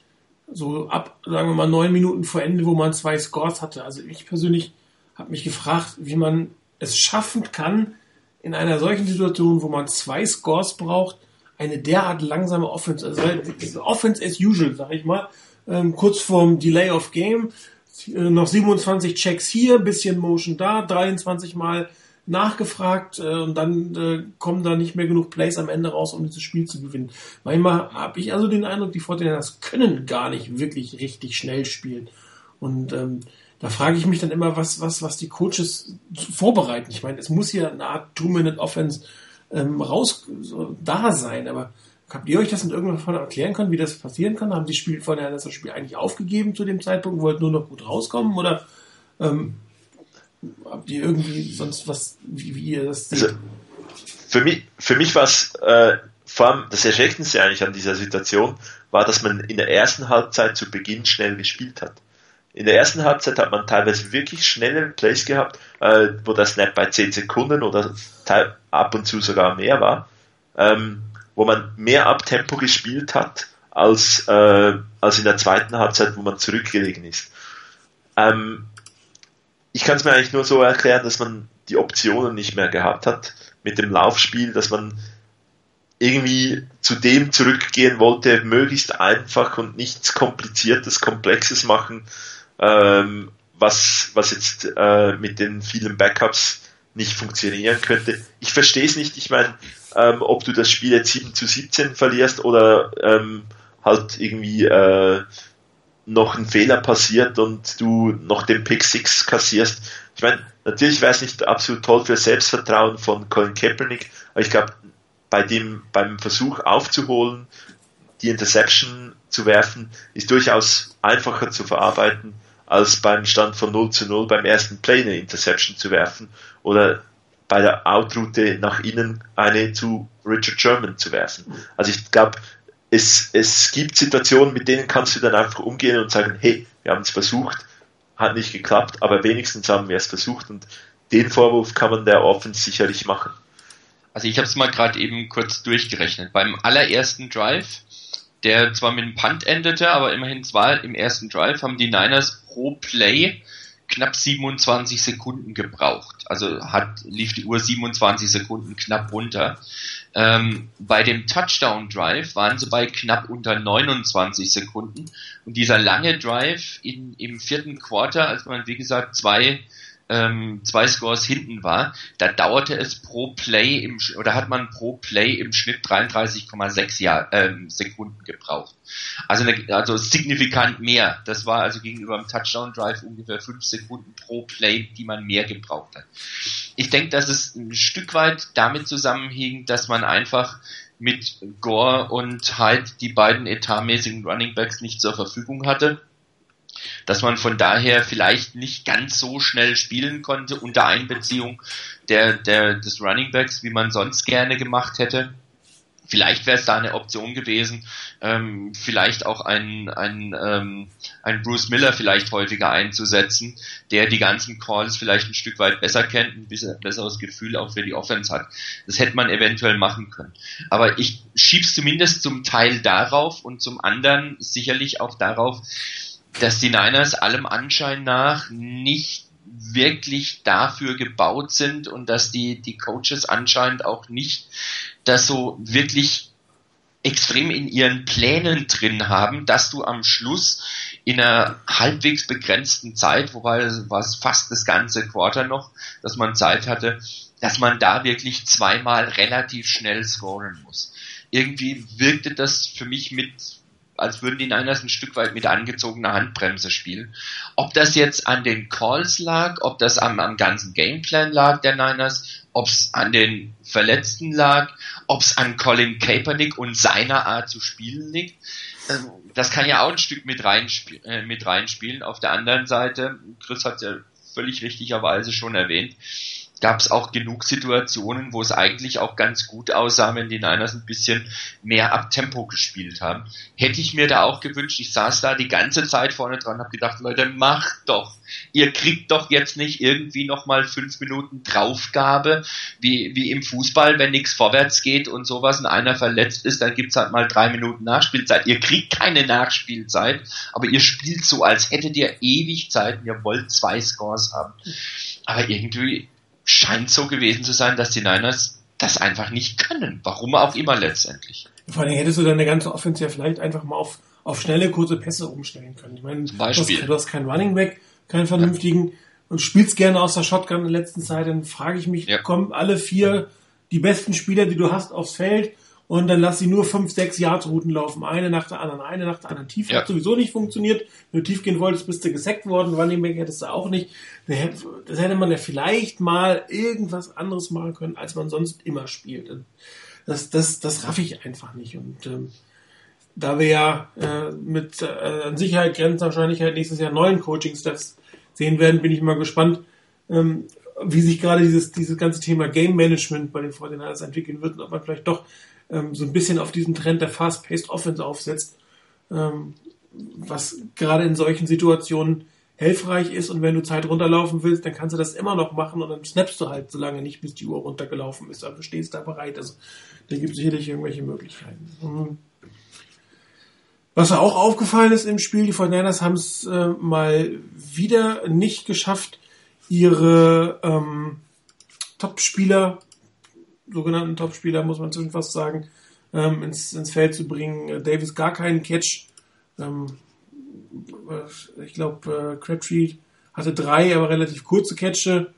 so ab, sagen wir mal, neun Minuten vor Ende, wo man zwei Scores hatte. Also ich persönlich habe mich gefragt, wie man es schaffen kann, in einer solchen Situation, wo man zwei Scores braucht, eine derart langsame Offense, also Offense as usual, sag ich mal, ähm, kurz vorm Delay of Game, äh, noch 27 Checks hier, bisschen Motion da, 23 Mal nachgefragt äh, und dann äh, kommen da nicht mehr genug Plays am Ende raus, um dieses Spiel zu gewinnen. Manchmal habe ich also den Eindruck, die Fortinanders können gar nicht wirklich richtig schnell spielen. Und ähm, da frage ich mich dann immer, was, was, was die Coaches vorbereiten. Ich meine, es muss hier eine Art Two-Minute-Offense ähm, raus so, da sein, aber habt ihr euch das in irgendeiner Form erklären können, wie das passieren kann? Haben die Spiel vorher das Spiel eigentlich aufgegeben zu dem Zeitpunkt, wollten nur noch gut rauskommen oder ähm, habt ihr irgendwie sonst was, wie, wie ihr das seht? Also, für mich, für mich war es äh, vor allem das Erschreckendste eigentlich an dieser Situation, war, dass man in der ersten Halbzeit zu Beginn schnell gespielt hat. In der ersten Halbzeit hat man teilweise wirklich schnelle Plays gehabt, äh, wo der Snap bei 10 Sekunden oder ab und zu sogar mehr war, ähm, wo man mehr Abtempo gespielt hat als, äh, als in der zweiten Halbzeit, wo man zurückgelegen ist. Ähm, ich kann es mir eigentlich nur so erklären, dass man die Optionen nicht mehr gehabt hat mit dem Laufspiel, dass man irgendwie zu dem zurückgehen wollte, möglichst einfach und nichts Kompliziertes, Komplexes machen, ähm, was, was jetzt äh, mit den vielen Backups nicht funktionieren könnte. Ich verstehe es nicht. Ich meine, ähm, ob du das Spiel jetzt 7 zu 17 verlierst oder ähm, halt irgendwie äh, noch ein Fehler passiert und du noch den Pick 6 kassierst. Ich meine, natürlich wäre es nicht absolut toll für Selbstvertrauen von Colin Kaepernick, aber ich glaube, bei dem, beim Versuch aufzuholen, die Interception zu werfen, ist durchaus einfacher zu verarbeiten, als beim Stand von 0 zu 0 beim ersten Play eine Interception zu werfen oder bei der Outroute nach innen eine zu Richard Sherman zu werfen. Also ich glaube, es, es gibt Situationen, mit denen kannst du dann einfach umgehen und sagen, hey, wir haben es versucht, hat nicht geklappt, aber wenigstens haben wir es versucht und den Vorwurf kann man der Offense sicherlich machen. Also ich habe es mal gerade eben kurz durchgerechnet. Beim allerersten Drive, der zwar mit einem Punt endete, aber immerhin zwar im ersten Drive, haben die Niners pro Play knapp 27 Sekunden gebraucht. Also hat, lief die Uhr 27 Sekunden knapp runter. Ähm, bei dem Touchdown Drive waren sie bei knapp unter 29 Sekunden. Und dieser lange Drive in, im vierten Quarter, als man wie gesagt zwei ähm, zwei Scores hinten war, da dauerte es pro Play im oder hat man pro Play im Schnitt 33,6 ähm, Sekunden gebraucht. Also, eine, also signifikant mehr. Das war also gegenüber dem Touchdown Drive ungefähr 5 Sekunden pro Play, die man mehr gebraucht hat. Ich denke, dass es ein Stück weit damit zusammenhing, dass man einfach mit Gore und Hyde die beiden etatmäßigen Running Backs nicht zur Verfügung hatte dass man von daher vielleicht nicht ganz so schnell spielen konnte unter Einbeziehung der, der, des Running Backs, wie man sonst gerne gemacht hätte. Vielleicht wäre es da eine Option gewesen, ähm, vielleicht auch ein, ein, ähm, ein Bruce Miller vielleicht häufiger einzusetzen, der die ganzen Calls vielleicht ein Stück weit besser kennt, ein bisschen besseres Gefühl auch für die Offense hat. Das hätte man eventuell machen können. Aber ich schieb's zumindest zum Teil darauf und zum anderen sicherlich auch darauf, dass die Niners allem Anschein nach nicht wirklich dafür gebaut sind und dass die, die Coaches anscheinend auch nicht das so wirklich extrem in ihren Plänen drin haben, dass du am Schluss in einer halbwegs begrenzten Zeit, wobei es fast das ganze Quarter noch, dass man Zeit hatte, dass man da wirklich zweimal relativ schnell scoren muss. Irgendwie wirkte das für mich mit als würden die Niners ein Stück weit mit angezogener Handbremse spielen. Ob das jetzt an den Calls lag, ob das am, am ganzen Gameplan lag der Niners, ob es an den Verletzten lag, ob es an Colin Kaepernick und seiner Art zu spielen liegt, ähm, das kann ja auch ein Stück mit, reinspiel äh, mit reinspielen. Auf der anderen Seite, Chris hat ja völlig richtigerweise schon erwähnt, gab es auch genug Situationen, wo es eigentlich auch ganz gut aussah, wenn die Niners ein bisschen mehr ab Tempo gespielt haben. Hätte ich mir da auch gewünscht, ich saß da die ganze Zeit vorne dran, habe gedacht, Leute, macht doch. Ihr kriegt doch jetzt nicht irgendwie nochmal fünf Minuten Draufgabe, wie, wie im Fußball, wenn nichts vorwärts geht und sowas und einer verletzt ist, dann gibt's halt mal drei Minuten Nachspielzeit. Ihr kriegt keine Nachspielzeit, aber ihr spielt so, als hättet ihr ewig Zeit und ihr wollt zwei Scores haben. Aber irgendwie scheint so gewesen zu sein, dass die Niners das einfach nicht können. Warum auch immer letztendlich. Vor allem hättest du deine ganze Offense ja vielleicht einfach mal auf, auf schnelle, kurze Pässe umstellen können. Ich meine, Zum Beispiel. Du, hast, du hast keinen Running Back, keinen vernünftigen ja. und spielst gerne aus der Shotgun in der letzten Zeit, dann frage ich mich, ja. kommen alle vier die besten Spieler, die du hast, aufs Feld und dann lass sie nur fünf, sechs Yards-Routen laufen, eine nach der anderen, eine nach der anderen. Tief ja. hat sowieso nicht funktioniert. Wenn du tief gehen wolltest, bist du gesackt worden. Running Back hättest du auch nicht. Das hätte man ja vielleicht mal irgendwas anderes machen können, als man sonst immer spielt. Das, das, das raff ich einfach nicht. Und ähm, da wir ja äh, mit äh, an Sicherheit grenzender Wahrscheinlichkeit nächstes Jahr neuen Coaching-Steps sehen werden, bin ich mal gespannt, ähm, wie sich gerade dieses, dieses ganze Thema Game Management bei den 49 entwickeln wird und ob man vielleicht doch ähm, so ein bisschen auf diesen Trend der Fast-Paced Offense aufsetzt, ähm, was gerade in solchen Situationen hilfreich ist und wenn du Zeit runterlaufen willst, dann kannst du das immer noch machen und dann snappst du halt so lange nicht, bis die Uhr runtergelaufen ist, aber du stehst da bereit. Also da gibt es sicherlich irgendwelche Möglichkeiten. Mhm. Was auch aufgefallen ist im Spiel, die 49ers haben es äh, mal wieder nicht geschafft, ihre ähm, Top-Spieler sogenannten Topspieler, muss man schon fast sagen, ähm, ins, ins Feld zu bringen. Davis gar keinen Catch. Ähm, ich glaube, äh, Crabtree hatte drei, aber relativ kurze Catche.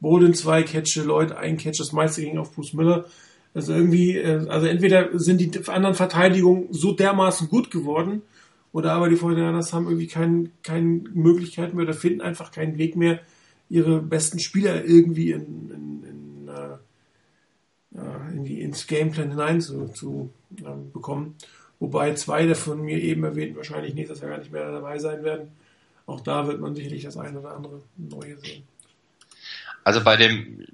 Bolden zwei Catche, Lloyd ein Catch, das meiste ging auf Bruce Miller. Also irgendwie, äh, also entweder sind die anderen Verteidigungen so dermaßen gut geworden, oder aber die Fortinanders haben irgendwie keine kein Möglichkeiten mehr oder finden einfach keinen Weg mehr, ihre besten Spieler irgendwie in, in, in in die, ins Gameplan hinein zu, zu ähm, bekommen. Wobei zwei der von mir eben erwähnten wahrscheinlich nächstes Jahr gar nicht mehr dabei sein werden. Auch da wird man sicherlich das eine oder andere Neue sehen. Also bei dem,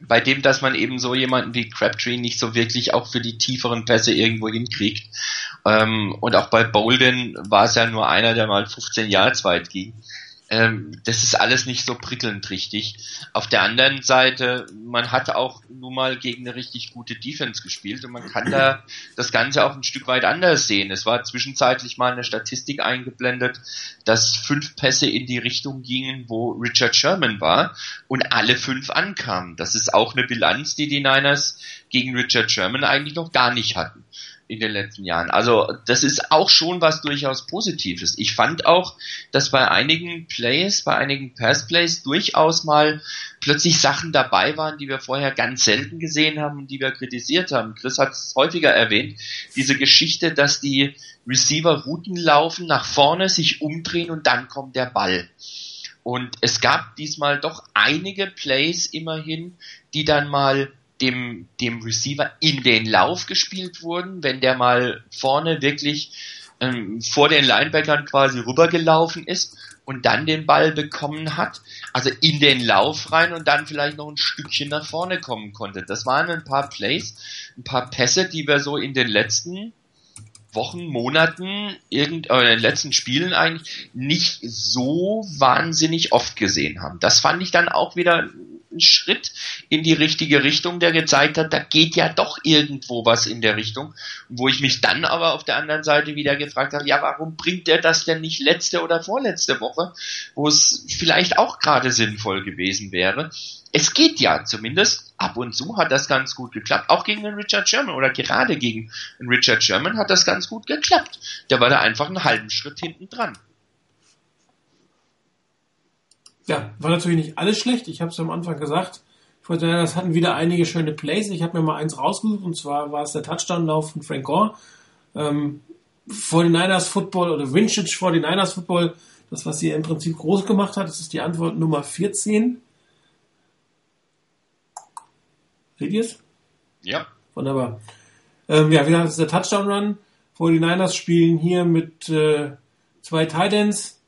bei dem, dass man eben so jemanden wie Crabtree nicht so wirklich auch für die tieferen Pässe irgendwo hinkriegt. Ähm, und auch bei Bolden war es ja nur einer, der mal 15 Jahre weit ging. Ähm, das ist alles nicht so prickelnd richtig. Auf der anderen Seite, man hat auch nun mal gegen eine richtig gute Defense gespielt und man kann da das Ganze auch ein Stück weit anders sehen. Es war zwischenzeitlich mal eine Statistik eingeblendet, dass fünf Pässe in die Richtung gingen, wo Richard Sherman war und alle fünf ankamen. Das ist auch eine Bilanz, die die Niners gegen Richard Sherman eigentlich noch gar nicht hatten in den letzten Jahren. Also das ist auch schon was durchaus Positives. Ich fand auch, dass bei einigen Plays, bei einigen Pass-Plays durchaus mal plötzlich Sachen dabei waren, die wir vorher ganz selten gesehen haben und die wir kritisiert haben. Chris hat es häufiger erwähnt, diese Geschichte, dass die Receiver Routen laufen, nach vorne sich umdrehen und dann kommt der Ball. Und es gab diesmal doch einige Plays immerhin, die dann mal dem, dem Receiver in den Lauf gespielt wurden, wenn der mal vorne wirklich ähm, vor den Linebackern quasi rübergelaufen ist und dann den Ball bekommen hat, also in den Lauf rein und dann vielleicht noch ein Stückchen nach vorne kommen konnte. Das waren ein paar Plays, ein paar Pässe, die wir so in den letzten Wochen, Monaten, irgend, äh, in den letzten Spielen eigentlich nicht so wahnsinnig oft gesehen haben. Das fand ich dann auch wieder Schritt in die richtige Richtung, der gezeigt hat, da geht ja doch irgendwo was in der Richtung. Wo ich mich dann aber auf der anderen Seite wieder gefragt habe, ja, warum bringt er das denn nicht letzte oder vorletzte Woche, wo es vielleicht auch gerade sinnvoll gewesen wäre? Es geht ja zumindest, ab und zu hat das ganz gut geklappt, auch gegen den Richard Sherman oder gerade gegen den Richard Sherman hat das ganz gut geklappt. Der war da einfach einen halben Schritt hinten dran. Ja, war natürlich nicht alles schlecht. Ich habe es am Anfang gesagt. Ich wollte, das hatten wieder einige schöne Plays. Ich habe mir mal eins rausgesucht und zwar war es der Touchdown-Lauf von Frank Gore. Ähm, 49ers Football oder Vintage 49ers Football, das, was sie im Prinzip groß gemacht hat, das ist die Antwort Nummer 14. Seht ihr es? Ja. Wunderbar. Ähm, ja, wie gesagt, das ist der Touchdown-Run. 49ers spielen hier mit äh, zwei Titans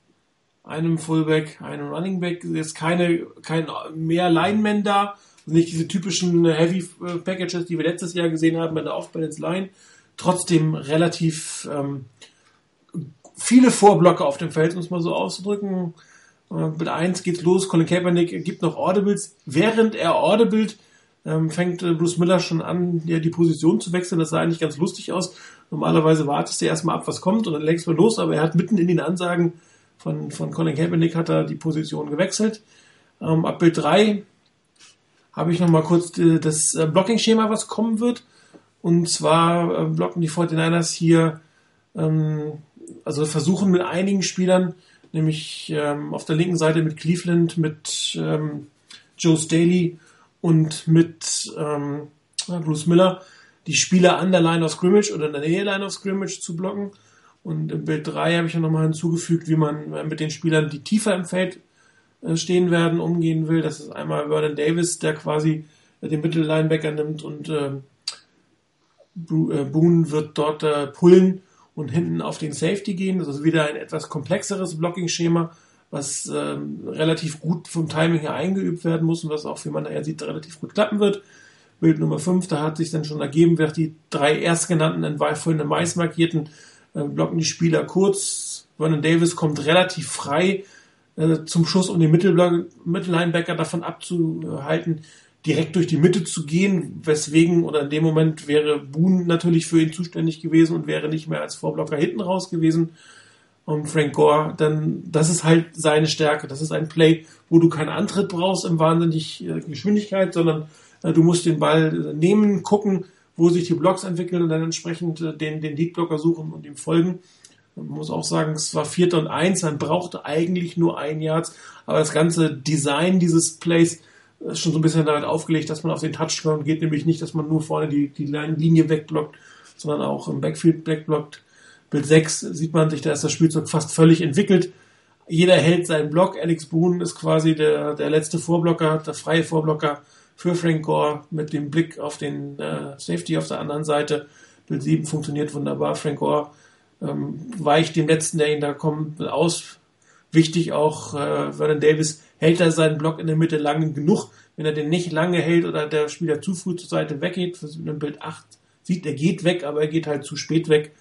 einem Fullback, einem Running Back, jetzt keine, kein mehr Linemen da, nicht diese typischen Heavy Packages, die wir letztes Jahr gesehen haben bei der Off-Balance Line. Trotzdem relativ ähm, viele Vorblocker auf dem Feld, um es mal so auszudrücken. Äh, mit eins geht's los, Colin Kaepernick gibt noch Audibles. Während er audibles, ähm, fängt äh, Bruce Miller schon an, ja, die Position zu wechseln. Das sah eigentlich ganz lustig aus. Normalerweise wartest du erstmal ab, was kommt und dann legst du los, aber er hat mitten in den Ansagen von, von Colin Kaepernick hat er die Position gewechselt. Ähm, ab Bild 3 habe ich nochmal kurz äh, das äh, Blocking-Schema, was kommen wird. Und zwar äh, blocken die 49ers hier, ähm, also versuchen mit einigen Spielern, nämlich ähm, auf der linken Seite mit Cleveland, mit ähm, Joe Staley und mit ähm, Bruce Miller, die Spieler an der Line of Scrimmage oder in der Nähe Line of Scrimmage zu blocken. Und im Bild 3 habe ich nochmal hinzugefügt, wie man äh, mit den Spielern, die tiefer im Feld äh, stehen werden, umgehen will. Das ist einmal Vernon Davis, der quasi äh, den Mittellinebacker nimmt und äh, Boone wird dort pullen und hinten auf den Safety gehen. Das ist wieder ein etwas komplexeres Blocking-Schema, was äh, relativ gut vom Timing her eingeübt werden muss und was auch, wie man nachher sieht, relativ gut klappen wird. Bild Nummer 5, da hat sich dann schon ergeben, wer die drei erstgenannten in vorhin Mais markierten äh, blocken die Spieler kurz. Vernon Davis kommt relativ frei äh, zum Schuss, um den Mittellinebacker davon abzuhalten, direkt durch die Mitte zu gehen, weswegen oder in dem Moment wäre Boone natürlich für ihn zuständig gewesen und wäre nicht mehr als Vorblocker hinten raus gewesen. Und Frank Gore, dann, das ist halt seine Stärke. Das ist ein Play, wo du keinen Antritt brauchst im wahnsinnig äh, Geschwindigkeit, sondern äh, du musst den Ball nehmen, gucken, wo sich die Blocks entwickeln und dann entsprechend äh, den, den Leadblocker suchen und ihm folgen. Man muss auch sagen, es war Vierter und Eins, man brauchte eigentlich nur ein Yards, aber das ganze Design dieses Plays ist schon so ein bisschen damit aufgelegt, dass man auf den Touchdown geht, nämlich nicht, dass man nur vorne die, die Linie wegblockt, sondern auch im Backfield wegblockt. Bild 6 sieht man sich, da ist das Spielzeug fast völlig entwickelt. Jeder hält seinen Block. Alex Boone ist quasi der, der letzte Vorblocker, der freie Vorblocker für Frank Gore mit dem Blick auf den äh, Safety auf der anderen Seite. Bild 7 funktioniert wunderbar. Frank Gore ähm, weicht dem letzten, der ihn da kommt, aus. Wichtig auch, äh, Vernon Davis hält er seinen Block in der Mitte lange genug. Wenn er den nicht lange hält oder der Spieler zu früh zur Seite weggeht, was in Bild 8 sieht, er geht weg, aber er geht halt zu spät weg,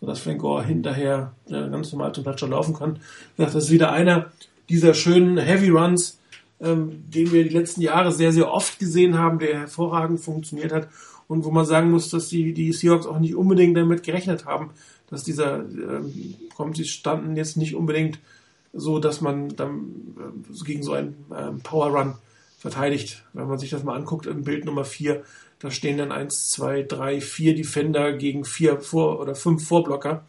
sodass Frank Gore hinterher äh, ganz normal zum Touchdown laufen kann. Das ist wieder einer, dieser schönen Heavy Runs, ähm, den wir die letzten Jahre sehr, sehr oft gesehen haben, der hervorragend funktioniert hat und wo man sagen muss, dass die, die Seahawks auch nicht unbedingt damit gerechnet haben, dass dieser ähm, kommt, sie standen jetzt nicht unbedingt so, dass man dann äh, gegen so einen ähm, Power Run verteidigt. Wenn man sich das mal anguckt im Bild Nummer 4, da stehen dann 1, 2, 3, 4 Defender gegen 4 Vor- oder 5 Vorblocker.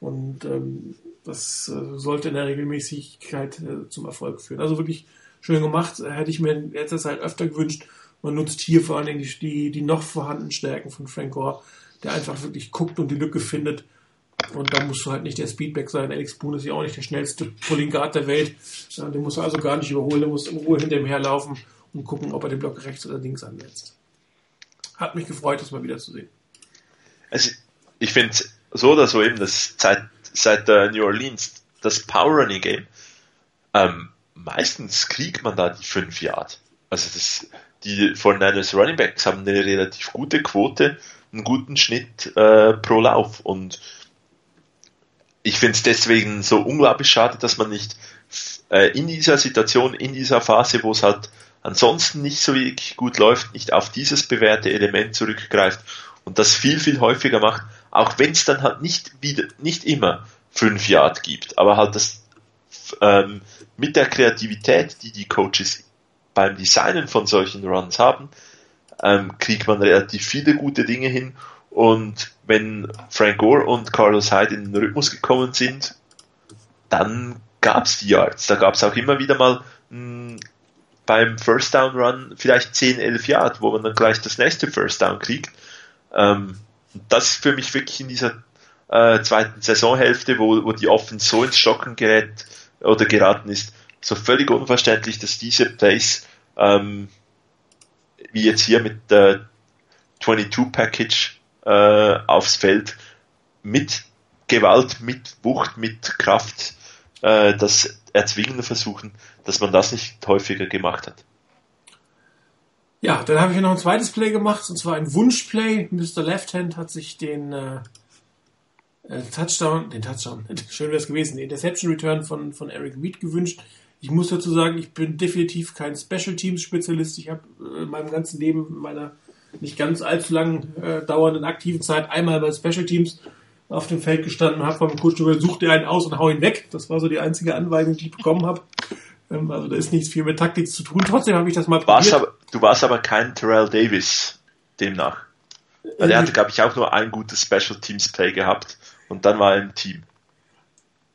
Und ähm, das äh, sollte in der Regelmäßigkeit äh, zum Erfolg führen. Also wirklich schön gemacht. Hätte ich mir in letzter Zeit öfter gewünscht. Man nutzt hier vor allen Dingen die, die, noch vorhandenen Stärken von Frank Gore, der einfach wirklich guckt und die Lücke findet. Und da musst du halt nicht der Speedback sein. Alex Boone ist ja auch nicht der schnellste Pulling Guard der Welt. Den musst du also gar nicht überholen. Der muss in Ruhe hinter ihm herlaufen und gucken, ob er den Block rechts oder links ansetzt. Hat mich gefreut, das mal wieder zu sehen. Also, ich finde so oder so eben, dass seit, seit äh, New Orleans das Power Running Game, ähm, meistens kriegt man da die 5 Yard. Also das, die 49ers Running Backs haben eine relativ gute Quote, einen guten Schnitt äh, pro Lauf und ich finde es deswegen so unglaublich schade, dass man nicht äh, in dieser Situation, in dieser Phase, wo es halt ansonsten nicht so wirklich gut läuft, nicht auf dieses bewährte Element zurückgreift und das viel, viel häufiger macht, auch wenn es dann halt nicht wieder, nicht immer 5 Yard gibt, aber halt das ähm, mit der Kreativität, die die Coaches beim Designen von solchen Runs haben, ähm, kriegt man relativ viele gute Dinge hin und wenn Frank Gore und Carlos Hyde in den Rhythmus gekommen sind, dann gab es die Yards. Da gab es auch immer wieder mal mh, beim First Down Run vielleicht 10, 11 Yards, wo man dann gleich das nächste First Down kriegt. Ähm, das ist für mich wirklich in dieser äh, zweiten Saisonhälfte, wo, wo die Offense so ins Stocken gerät oder geraten ist, so völlig unverständlich, dass diese Plays ähm, wie jetzt hier mit der 22 Package äh, aufs Feld mit Gewalt, mit Wucht, mit Kraft äh, das Erzwingen versuchen, dass man das nicht häufiger gemacht hat. Ja, dann habe ich noch ein zweites Play gemacht, und zwar ein Wunschplay. Mr. Left Hand hat sich den äh, äh Touchdown, den Touchdown, schön wäre es gewesen, den Interception Return von, von Eric Reed gewünscht. Ich muss dazu sagen, ich bin definitiv kein Special Teams Spezialist. Ich habe äh, in meinem ganzen Leben, in meiner nicht ganz allzu lang äh, dauernden aktiven Zeit einmal bei Special Teams auf dem Feld gestanden, habe vom Coach gesagt, such dir einen aus und hau ihn weg. Das war so die einzige Anweisung, die ich bekommen habe. Ähm, also da ist nichts viel mit Taktik zu tun. Trotzdem habe ich das mal warst probiert. Aber, du warst aber kein Terrell Davis demnach. Weil er hatte, glaube ich, auch nur ein gutes Special Teams Play gehabt und dann war er im Team.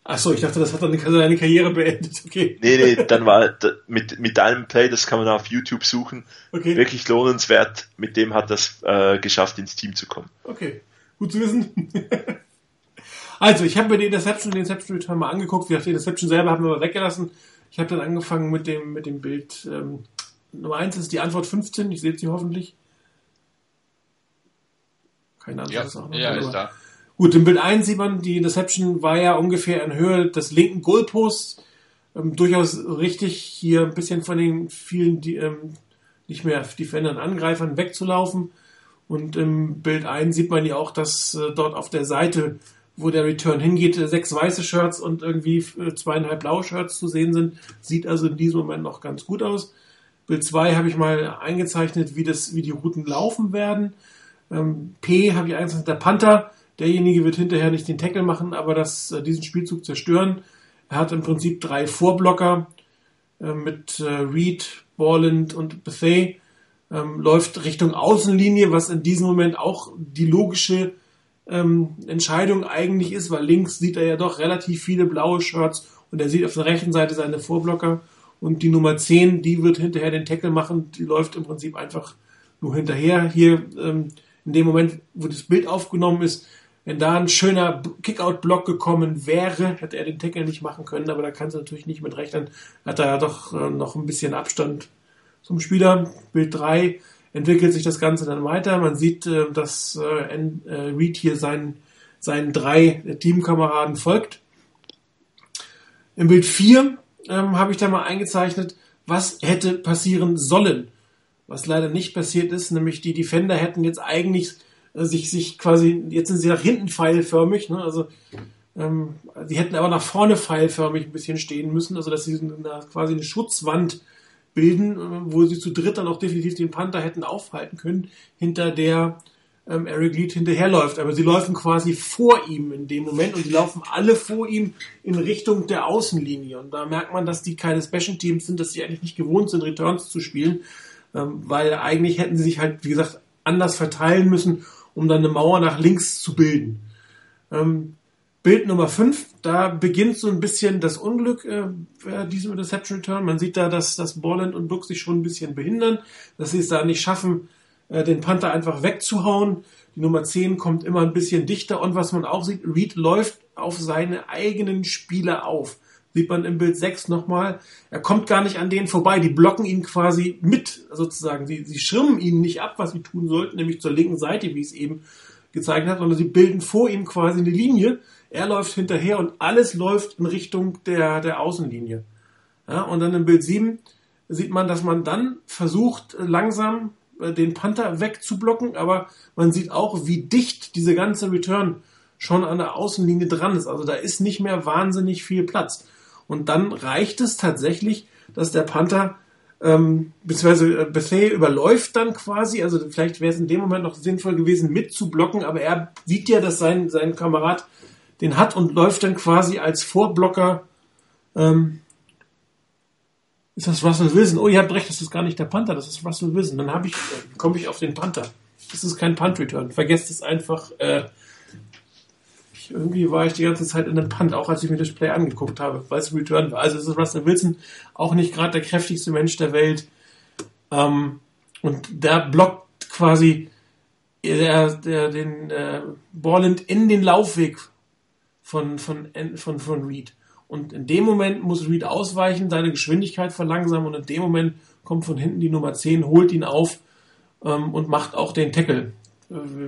Ach so, ich dachte, das hat dann seine Karriere beendet. Okay. Nee, nee, dann war mit, mit einem Play, das kann man auf YouTube suchen, okay. wirklich lohnenswert. Mit dem hat das äh, geschafft, ins Team zu kommen. Okay, gut zu wissen. also, ich habe mir die Interception und den Interception Return mal angeguckt. Wie gesagt, die Interception selber haben wir mal weggelassen. Ich habe dann angefangen mit dem, mit dem Bild. Ähm, Nummer 1 ist die Antwort 15. Ich sehe sie hoffentlich. Keine Antwort ja, ist auch noch. Ja, ist da. Gut, im Bild 1 sieht man, die Interception war ja ungefähr in Höhe des linken Goalposts. Ähm, durchaus richtig, hier ein bisschen von den vielen, die, ähm, nicht mehr Defendern, Angreifern wegzulaufen. Und im Bild 1 sieht man ja auch, dass äh, dort auf der Seite, wo der Return hingeht, sechs weiße Shirts und irgendwie äh, zweieinhalb blaue Shirts zu sehen sind. Sieht also in diesem Moment noch ganz gut aus. Bild 2 habe ich mal eingezeichnet, wie, das, wie die Routen laufen werden. Ähm, P habe ich eingezeichnet, der Panther Derjenige wird hinterher nicht den Tackle machen, aber das, äh, diesen Spielzug zerstören. Er hat im Prinzip drei Vorblocker äh, mit äh, Reed, Borland und Bethay. Ähm, läuft Richtung Außenlinie, was in diesem Moment auch die logische ähm, Entscheidung eigentlich ist, weil links sieht er ja doch relativ viele blaue Shirts und er sieht auf der rechten Seite seine Vorblocker. Und die Nummer 10, die wird hinterher den Tackle machen, die läuft im Prinzip einfach nur hinterher. Hier ähm, in dem Moment, wo das Bild aufgenommen ist, wenn da ein schöner Kickout-Block gekommen wäre, hätte er den Tackle nicht machen können, aber da kannst du natürlich nicht mit rechnen. Hat er ja doch äh, noch ein bisschen Abstand zum Spieler. Bild 3 entwickelt sich das Ganze dann weiter. Man sieht, äh, dass äh, Reed hier seinen, seinen drei Teamkameraden folgt. Im Bild 4 ähm, habe ich da mal eingezeichnet, was hätte passieren sollen. Was leider nicht passiert ist, nämlich die Defender hätten jetzt eigentlich sich, sich quasi, jetzt sind sie nach hinten pfeilförmig, ne? also Ähm, sie hätten aber nach vorne pfeilförmig ein bisschen stehen müssen, also dass sie eine, quasi eine Schutzwand bilden, äh, wo sie zu dritt dann auch definitiv den Panther hätten aufhalten können, hinter der ähm, Eric Lead hinterherläuft. Aber sie laufen quasi vor ihm in dem Moment und sie laufen alle vor ihm in Richtung der Außenlinie. Und da merkt man, dass die keine Special Teams sind, dass sie eigentlich nicht gewohnt sind, Returns zu spielen, ähm, weil eigentlich hätten sie sich halt, wie gesagt, anders verteilen müssen, um dann eine Mauer nach links zu bilden. Ähm, Bild Nummer 5, da beginnt so ein bisschen das Unglück äh, diesem Interception Return. Man sieht da, dass, dass Borland und Brooks sich schon ein bisschen behindern, dass sie es da nicht schaffen, äh, den Panther einfach wegzuhauen. Die Nummer 10 kommt immer ein bisschen dichter und was man auch sieht, Reed läuft auf seine eigenen Spieler auf. Sieht man im Bild 6 nochmal. Er kommt gar nicht an denen vorbei. Die blocken ihn quasi mit, sozusagen. Sie, sie schirmen ihn nicht ab, was sie tun sollten, nämlich zur linken Seite, wie es eben gezeigt hat, sondern sie bilden vor ihm quasi eine Linie er läuft hinterher und alles läuft in Richtung der, der Außenlinie. Ja, und dann im Bild 7 sieht man, dass man dann versucht, langsam äh, den Panther wegzublocken, aber man sieht auch, wie dicht diese ganze Return schon an der Außenlinie dran ist. Also da ist nicht mehr wahnsinnig viel Platz. Und dann reicht es tatsächlich, dass der Panther ähm, beziehungsweise äh, Bethea überläuft dann quasi, also vielleicht wäre es in dem Moment noch sinnvoll gewesen, mitzublocken, aber er sieht ja, dass sein, sein Kamerad den hat und läuft dann quasi als Vorblocker. Ähm, ist das Russell Wilson? Oh, ihr habt recht, das ist gar nicht der Panther, das ist Russell Wilson. Dann habe ich, äh, komme ich auf den Panther. Das ist kein Punt Return. Vergesst es einfach. Äh, irgendwie war ich die ganze Zeit in einem Punt, auch als ich mir das Play angeguckt habe, weil es Return war. Also es ist Russell Wilson, auch nicht gerade der kräftigste Mensch der Welt. Ähm, und der blockt quasi der, der, den äh, Borland in den Laufweg von, von, von, von Reed. Und in dem Moment muss Reed ausweichen, seine Geschwindigkeit verlangsamen und in dem Moment kommt von hinten die Nummer 10, holt ihn auf ähm, und macht auch den Tackle.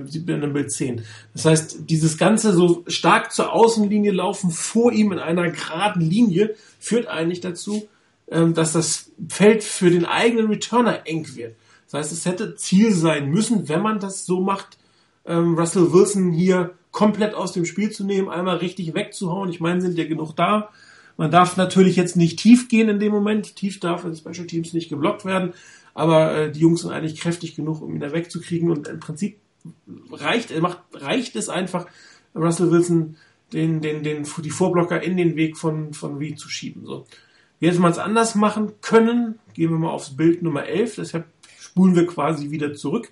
Sieht man im Bild 10. Das heißt, dieses Ganze so stark zur Außenlinie laufen vor ihm in einer geraden Linie führt eigentlich dazu, ähm, dass das Feld für den eigenen Returner eng wird. Das heißt, es hätte Ziel sein müssen, wenn man das so macht, ähm, Russell Wilson hier komplett aus dem Spiel zu nehmen, einmal richtig wegzuhauen. Ich meine, sind ja genug da. Man darf natürlich jetzt nicht tief gehen in dem Moment. Tief darf in Special Teams nicht geblockt werden. Aber äh, die Jungs sind eigentlich kräftig genug, um ihn da wegzukriegen. Und im Prinzip reicht, macht, reicht es einfach, Russell Wilson den, den, den, die Vorblocker in den Weg von, von Reed zu schieben. So. Wie hätte man es anders machen können? Gehen wir mal aufs Bild Nummer 11. Deshalb spulen wir quasi wieder zurück.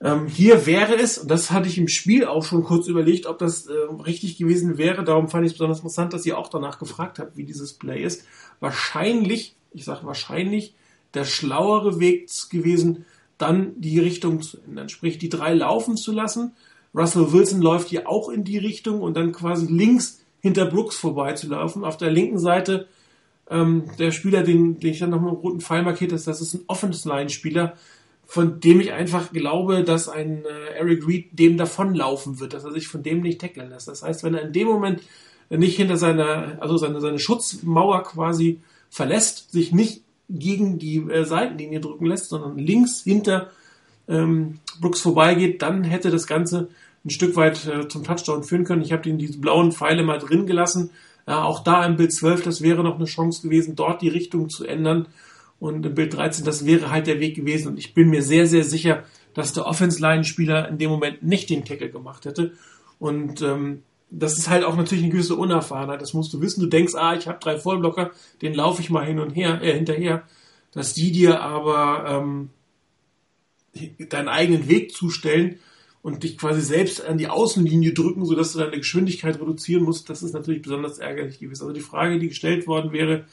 Ähm, hier wäre es, und das hatte ich im Spiel auch schon kurz überlegt, ob das äh, richtig gewesen wäre. Darum fand ich es besonders interessant, dass ihr auch danach gefragt habt, wie dieses Play ist. Wahrscheinlich, ich sage wahrscheinlich, der schlauere Weg gewesen, dann die Richtung zu ändern. Sprich, die drei laufen zu lassen. Russell Wilson läuft hier auch in die Richtung und dann quasi links hinter Brooks vorbeizulaufen. Auf der linken Seite ähm, der Spieler, den, den ich dann noch mit einem roten Pfeil markiert habe, das ist ein Offense-Line-Spieler, von dem ich einfach glaube, dass ein äh, Eric Reed dem davonlaufen wird, dass er sich von dem nicht tackeln lässt. Das heißt, wenn er in dem Moment nicht hinter seiner, also seine, seine Schutzmauer quasi verlässt, sich nicht gegen die äh, Seitenlinie drücken lässt, sondern links hinter ähm, Brooks vorbeigeht, dann hätte das Ganze ein Stück weit äh, zum Touchdown führen können. Ich habe ihn diese blauen Pfeile mal drin gelassen. Ja, auch da im Bild 12, das wäre noch eine Chance gewesen, dort die Richtung zu ändern. Und im Bild 13, das wäre halt der Weg gewesen. Und ich bin mir sehr, sehr sicher, dass der Offense-Line-Spieler in dem Moment nicht den Tackle gemacht hätte. Und ähm, das ist halt auch natürlich eine gewisse Unerfahrenheit. Das musst du wissen. Du denkst, ah, ich habe drei Vollblocker, den laufe ich mal hin und her, äh, hinterher. Dass die dir aber ähm, deinen eigenen Weg zustellen und dich quasi selbst an die Außenlinie drücken, sodass du deine Geschwindigkeit reduzieren musst, das ist natürlich besonders ärgerlich gewesen. Also die Frage, die gestellt worden wäre,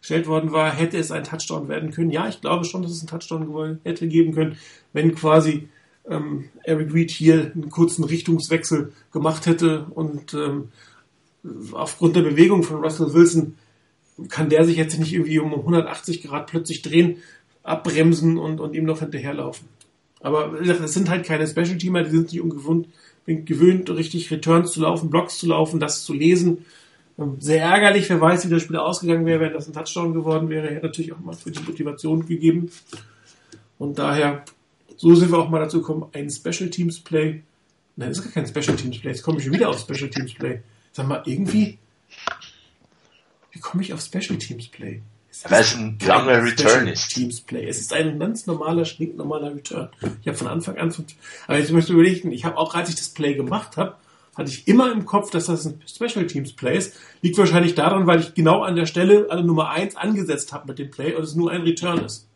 gestellt worden war, hätte es ein Touchdown werden können. Ja, ich glaube schon, dass es einen Touchdown hätte geben können, wenn quasi ähm, Eric Reed hier einen kurzen Richtungswechsel gemacht hätte und ähm, aufgrund der Bewegung von Russell Wilson kann der sich jetzt nicht irgendwie um 180 Grad plötzlich drehen, abbremsen und, und ihm noch hinterherlaufen. Aber es sind halt keine Special-Teamer, die sind nicht ungewohnt, gewöhnt, richtig Returns zu laufen, Blocks zu laufen, das zu lesen sehr ärgerlich, wer weiß, wie das Spiel ausgegangen wäre, wenn das ein Touchdown geworden wäre. Hätte natürlich auch mal für die Motivation gegeben. Und daher, so sind wir auch mal dazu gekommen, ein Special Teams Play Nein, das ist gar kein Special Teams Play. Jetzt komme ich schon wieder auf Special Teams Play. Sag mal, irgendwie. Wie komme ich auf Special Teams Play? Weil es ein langer Return ist. Teams Play. Es ist ein ganz normaler, stinknormaler Return. Ich habe von Anfang an von, aber jetzt möchte ich überlegen, ich habe auch, als ich das Play gemacht habe, hatte ich immer im Kopf, dass das ein Special Teams Play ist. Liegt wahrscheinlich daran, weil ich genau an der Stelle alle Nummer 1 angesetzt habe mit dem Play und es nur ein Return ist.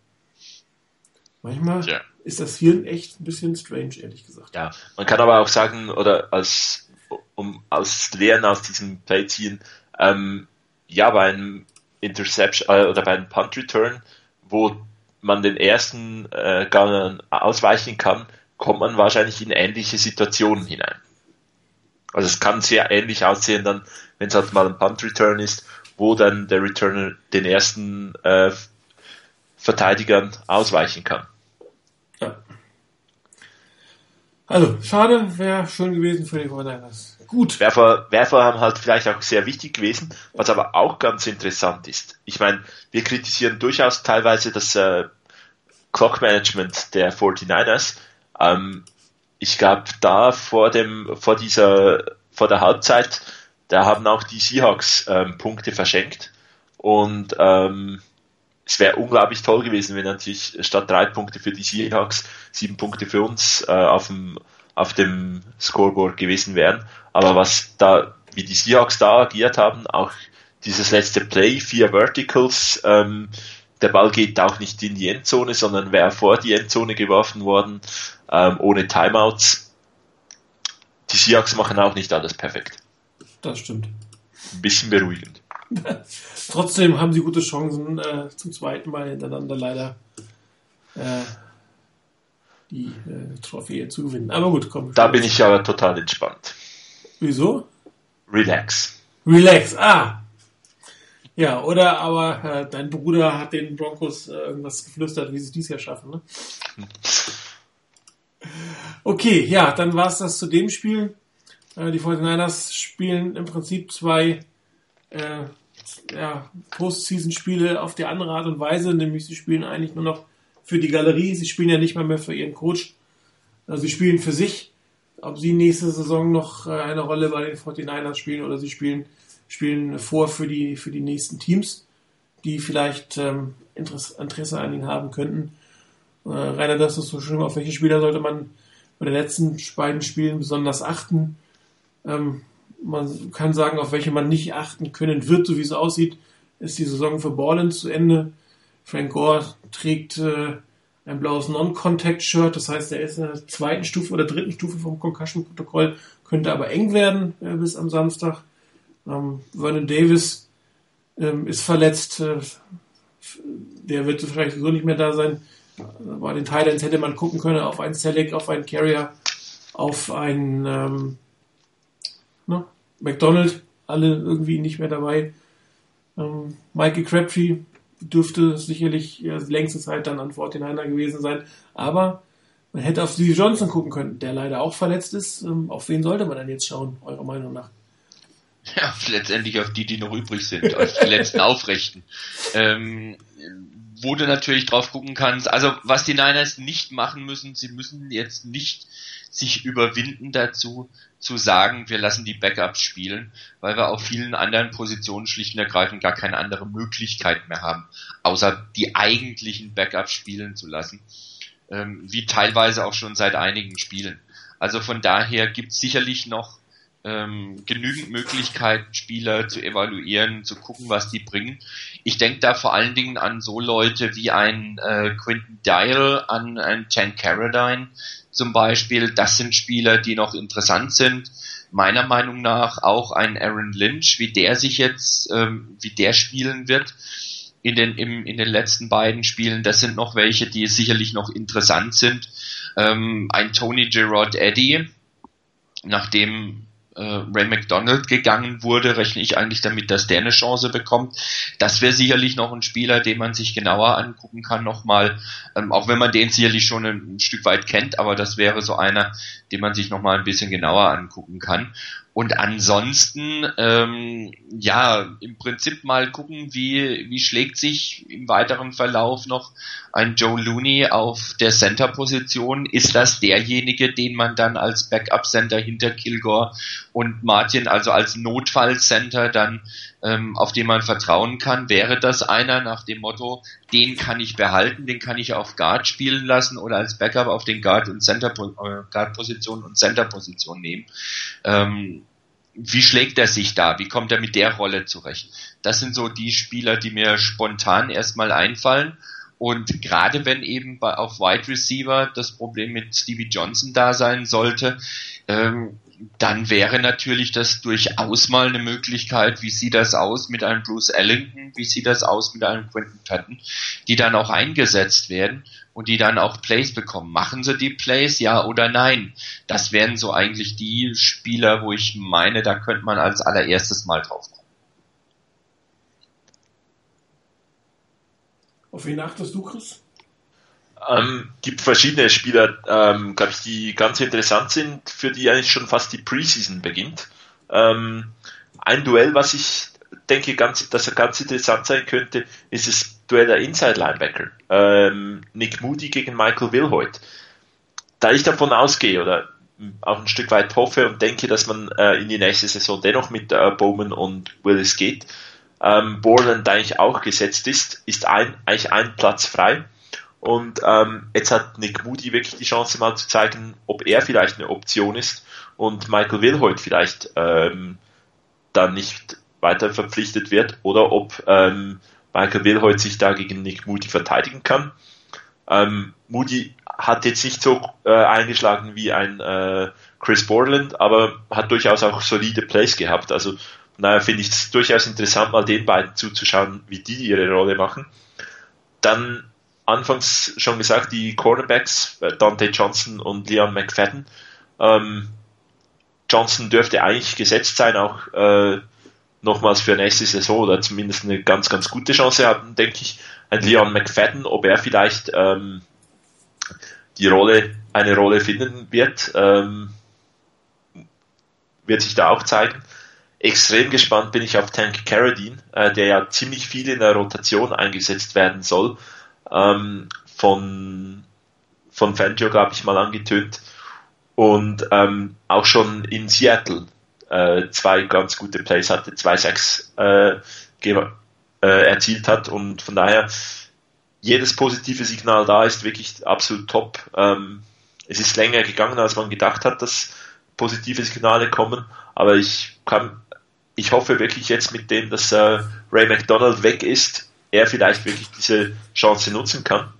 Manchmal ja. Ist das hier echt ein bisschen strange, ehrlich gesagt. Ja, man kann aber auch sagen, oder als, um aus Lehren aus diesem Play ziehen, ähm, ja, bei einem Interception äh, oder bei einem Punt Return, wo man den ersten äh, nicht ausweichen kann, kommt man wahrscheinlich in ähnliche Situationen hinein. Also es kann sehr ähnlich aussehen dann, wenn es halt mal ein Punt Return ist, wo dann der Returner den ersten äh, Verteidigern ausweichen kann. Ja. Also, schade, wäre schön gewesen für die 49 Gut. Werfer, Werfer haben halt vielleicht auch sehr wichtig gewesen, was aber auch ganz interessant ist. Ich meine, wir kritisieren durchaus teilweise das äh, Clock Management der 49ers. Ähm, ich glaube, da vor dem, vor dieser, vor der Halbzeit, da haben auch die Seahawks ähm, Punkte verschenkt. Und ähm, es wäre unglaublich toll gewesen, wenn natürlich statt drei Punkte für die Seahawks sieben Punkte für uns äh, auf dem auf dem Scoreboard gewesen wären. Aber was da, wie die Seahawks da agiert haben, auch dieses letzte Play, vier Verticals, ähm, der Ball geht auch nicht in die Endzone, sondern wäre vor die Endzone geworfen worden, ähm, ohne Timeouts. Die Seahawks machen auch nicht alles perfekt. Das stimmt. Ein bisschen beruhigend. Trotzdem haben sie gute Chancen, äh, zum zweiten Mal hintereinander leider äh, die äh, Trophäe zu gewinnen. Aber gut, komm. Da bin ich aber total entspannt. Wieso? Relax. Relax, ah. Ja, oder aber äh, dein Bruder hat den Broncos äh, irgendwas geflüstert, wie sie dies Jahr schaffen, ne? Okay, ja, dann war es das zu dem Spiel. Äh, die 49ers spielen im Prinzip zwei äh, ja, Postseason-Spiele auf die andere Art und Weise, nämlich sie spielen eigentlich nur noch für die Galerie. Sie spielen ja nicht mal mehr für ihren Coach. Also sie spielen für sich. Ob sie nächste Saison noch äh, eine Rolle bei den 49ers spielen oder sie spielen, spielen vor für die, für die nächsten Teams, die vielleicht ähm, Interesse an ihnen haben könnten. Äh, Rainer, das ist so schön. Auf welche Spieler sollte man bei den letzten beiden Spielen besonders achten? Ähm, man kann sagen, auf welche man nicht achten können wird, so wie es aussieht, ist die Saison für Borland zu Ende. Frank Gore trägt äh, ein blaues Non-Contact-Shirt, das heißt, er ist in der zweiten Stufe oder dritten Stufe vom Concussion-Protokoll, könnte aber eng werden äh, bis am Samstag. Ähm, Vernon Davis ähm, ist verletzt, äh, der wird vielleicht so nicht mehr da sein. Bei den Thailands hätte man gucken können auf einen Select, auf einen Carrier, auf einen ähm, ne, McDonald, alle irgendwie nicht mehr dabei. Ähm, Michael Crabtree dürfte sicherlich ja, längste Zeit dann an 49er gewesen sein. Aber man hätte auf Steve Johnson gucken können, der leider auch verletzt ist. Ähm, auf wen sollte man denn jetzt schauen, eurer Meinung nach? Ja, letztendlich auf die, die noch übrig sind, auf die letzten Aufrechten. Ähm, wo du natürlich drauf gucken kannst, also was die Niners nicht machen müssen, sie müssen jetzt nicht sich überwinden dazu, zu sagen, wir lassen die Backups spielen, weil wir auf vielen anderen Positionen schlicht und ergreifend gar keine andere Möglichkeit mehr haben, außer die eigentlichen Backups spielen zu lassen, ähm, wie teilweise auch schon seit einigen Spielen. Also von daher gibt es sicherlich noch ähm, genügend Möglichkeiten, Spieler zu evaluieren, zu gucken, was die bringen. Ich denke da vor allen Dingen an so Leute wie ein äh, Quentin Dial, an ein Jan Carradine, zum Beispiel, das sind Spieler, die noch interessant sind. Meiner Meinung nach auch ein Aaron Lynch, wie der sich jetzt, ähm, wie der spielen wird in den, im, in den letzten beiden Spielen, das sind noch welche, die sicherlich noch interessant sind. Ähm, ein Tony Gerard Eddy, nachdem äh, Ray McDonald gegangen wurde, rechne ich eigentlich damit, dass der eine Chance bekommt. Das wäre sicherlich noch ein Spieler, den man sich genauer angucken kann nochmal, ähm, auch wenn man den sicherlich schon ein, ein, Stück weit kennt, aber das wäre so einer, den man sich nochmal ein bisschen genauer angucken kann. Und ansonsten, ähm, ja, im Prinzip mal gucken, wie, wie schlägt sich im weiteren Verlauf noch ein Joe Looney auf der Center-Position. Ist das derjenige, den man dann als Backup-Center hinter Kilgore und Martin, also als Notfall-Center dann, ähm, auf den man vertrauen kann? Wäre das einer nach dem Motto, den kann ich behalten, den kann ich auf Guard spielen lassen oder als Backup auf den Guard und Center, äh, und Center-Position nehmen? Ähm, wie schlägt er sich da? Wie kommt er mit der Rolle zurecht? Das sind so die Spieler, die mir spontan erstmal einfallen. Und gerade wenn eben bei, auf Wide Receiver das Problem mit Stevie Johnson da sein sollte, ähm, dann wäre natürlich das durchaus mal eine Möglichkeit, wie sieht das aus mit einem Bruce Ellington, wie sieht das aus mit einem Quentin Patton, die dann auch eingesetzt werden und die dann auch Plays bekommen. Machen sie die Plays, ja oder nein? Das wären so eigentlich die Spieler, wo ich meine, da könnte man als allererstes mal drauf kommen. Auf wen achtest du, Chris? Ähm, gibt verschiedene Spieler, ähm, glaube ich, die ganz interessant sind, für die eigentlich schon fast die Preseason beginnt. Ähm, ein Duell, was ich denke, ganz, dass er ganz interessant sein könnte, ist das Duell der Inside Linebacker. Ähm, Nick Moody gegen Michael Wilhoit. Da ich davon ausgehe oder auch ein Stück weit hoffe und denke, dass man äh, in die nächste Saison dennoch mit äh, Bowman und Willis geht, ähm, Borland eigentlich auch gesetzt ist, ist ein, eigentlich ein Platz frei. Und ähm, jetzt hat Nick Moody wirklich die Chance mal zu zeigen, ob er vielleicht eine Option ist und Michael Wilhoit vielleicht ähm, dann nicht weiter verpflichtet wird oder ob ähm, Michael Wilhoit sich da gegen Nick Moody verteidigen kann. Ähm, Moody hat jetzt nicht so äh, eingeschlagen wie ein äh, Chris Borland, aber hat durchaus auch solide Plays gehabt. Also naja, finde ich es durchaus interessant, mal den beiden zuzuschauen, wie die ihre Rolle machen. Dann anfangs schon gesagt, die Cornerbacks, äh, Dante Johnson und Leon McFadden. Ähm, Johnson dürfte eigentlich gesetzt sein, auch äh, nochmals für nächste Saison oder zumindest eine ganz, ganz gute Chance hatten, denke ich. Ein Leon McFadden, ob er vielleicht ähm, die Rolle, eine Rolle finden wird, ähm, wird sich da auch zeigen. Extrem gespannt bin ich auf Tank Carradine, äh, der ja ziemlich viel in der Rotation eingesetzt werden soll ähm, von, von Fangio, glaube ich, mal angetönt. Und ähm, auch schon in Seattle äh, zwei ganz gute Plays hatte, zwei Sacks äh, äh, erzielt hat. Und von daher, jedes positive Signal da ist wirklich absolut top. Ähm, es ist länger gegangen, als man gedacht hat, dass positive Signale kommen. Aber ich kann, ich hoffe wirklich jetzt mit dem, dass äh, Ray McDonald weg ist, er vielleicht wirklich diese Chance nutzen kann.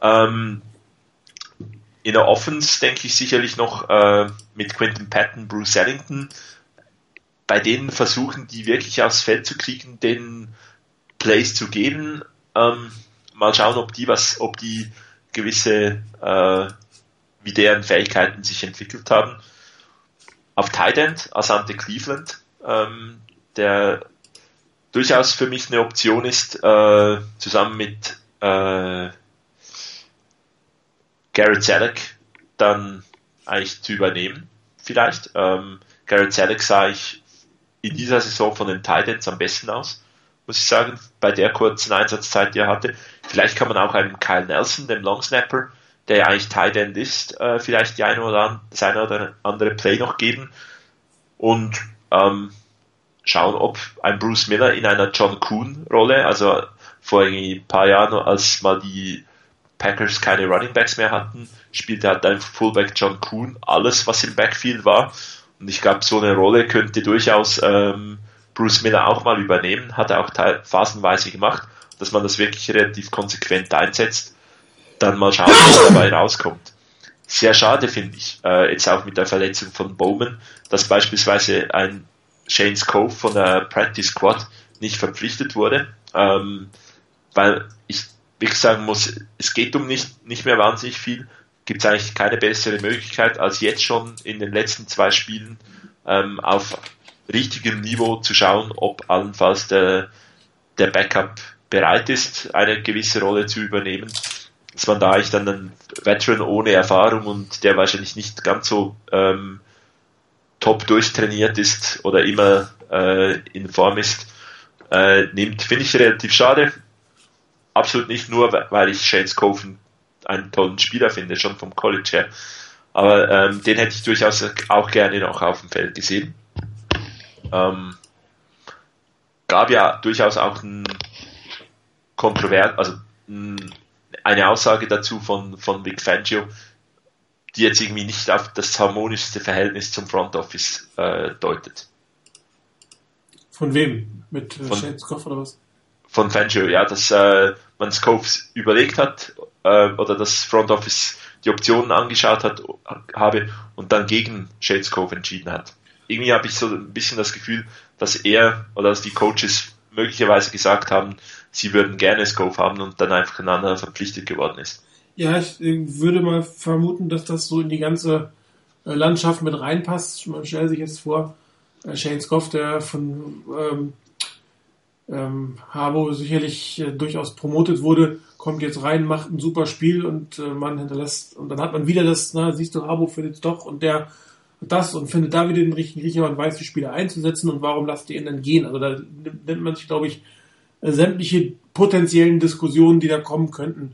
Ähm, in der Offense denke ich sicherlich noch äh, mit Quentin Patton, Bruce Ellington, bei denen versuchen, die wirklich aufs Feld zu kriegen, den Plays zu geben. Ähm, mal schauen, ob die was, ob die gewisse, äh, wie deren Fähigkeiten sich entwickelt haben. Auf Tight End, Asante Cleveland, ähm, der durchaus für mich eine Option ist, äh, zusammen mit äh, Garrett Selleck dann eigentlich zu übernehmen, vielleicht. Ähm, Garrett Selleck sah ich in dieser Saison von den Titans am besten aus, muss ich sagen, bei der kurzen Einsatzzeit, die er hatte. Vielleicht kann man auch einem Kyle Nelson, dem Long Snapper, der ja eigentlich Tight End ist, äh, vielleicht die eine oder, das eine oder andere Play noch geben. Und ähm, schauen, ob ein Bruce Miller in einer John Kuhn Rolle, also vor ein paar Jahren, als mal die Packers keine Running Backs mehr hatten, spielte halt ein Fullback John Kuhn alles, was im Backfield war. Und ich glaube, so eine Rolle könnte durchaus ähm, Bruce Miller auch mal übernehmen, hat er auch phasenweise gemacht, dass man das wirklich relativ konsequent einsetzt. Dann mal schauen, was dabei rauskommt. Sehr schade finde ich, äh, jetzt auch mit der Verletzung von Bowman, dass beispielsweise ein Shane's Cove von der Practice Squad nicht verpflichtet wurde, ähm, weil ich wirklich sagen muss, es geht um nicht, nicht mehr wahnsinnig viel, gibt es eigentlich keine bessere Möglichkeit, als jetzt schon in den letzten zwei Spielen ähm, auf richtigem Niveau zu schauen, ob allenfalls der, der Backup bereit ist, eine gewisse Rolle zu übernehmen. Dass man da eigentlich dann einen Veteran ohne Erfahrung und der wahrscheinlich nicht ganz so ähm, top durchtrainiert ist oder immer äh, in Form ist, äh, nimmt, finde ich relativ schade. Absolut nicht nur, weil ich Shane Scoven einen tollen Spieler finde, schon vom College her. Aber ähm, den hätte ich durchaus auch gerne noch auf dem Feld gesehen. Ähm, gab ja durchaus auch ein kontrovers, also ein, eine Aussage dazu von, von Vic Fangio, die jetzt irgendwie nicht auf das harmonischste Verhältnis zum Front Office äh, deutet. Von wem? Mit äh, Scoff oder was? Von Fangio, ja, dass äh, man Scopes überlegt hat äh, oder das Front Office die Optionen angeschaut hat, habe und dann gegen Shades Cove entschieden hat. Irgendwie habe ich so ein bisschen das Gefühl, dass er oder dass die Coaches möglicherweise gesagt haben, sie würden gerne Scove haben und dann einfach ein anderer verpflichtet geworden ist. Ja, ich würde mal vermuten, dass das so in die ganze äh, Landschaft mit reinpasst. Man stellt sich jetzt vor, äh, Shane Scoff, der von ähm, ähm, Harbo sicherlich äh, durchaus promotet wurde, kommt jetzt rein, macht ein super Spiel und äh, man hinterlässt und dann hat man wieder das, na, siehst du, Harbo findet doch und der das und findet da wieder den richtigen Riecher und weiß die Spieler einzusetzen und warum lasst ihr ihn dann gehen? Also da nimmt man sich, glaube ich, äh, sämtliche potenziellen Diskussionen, die da kommen könnten,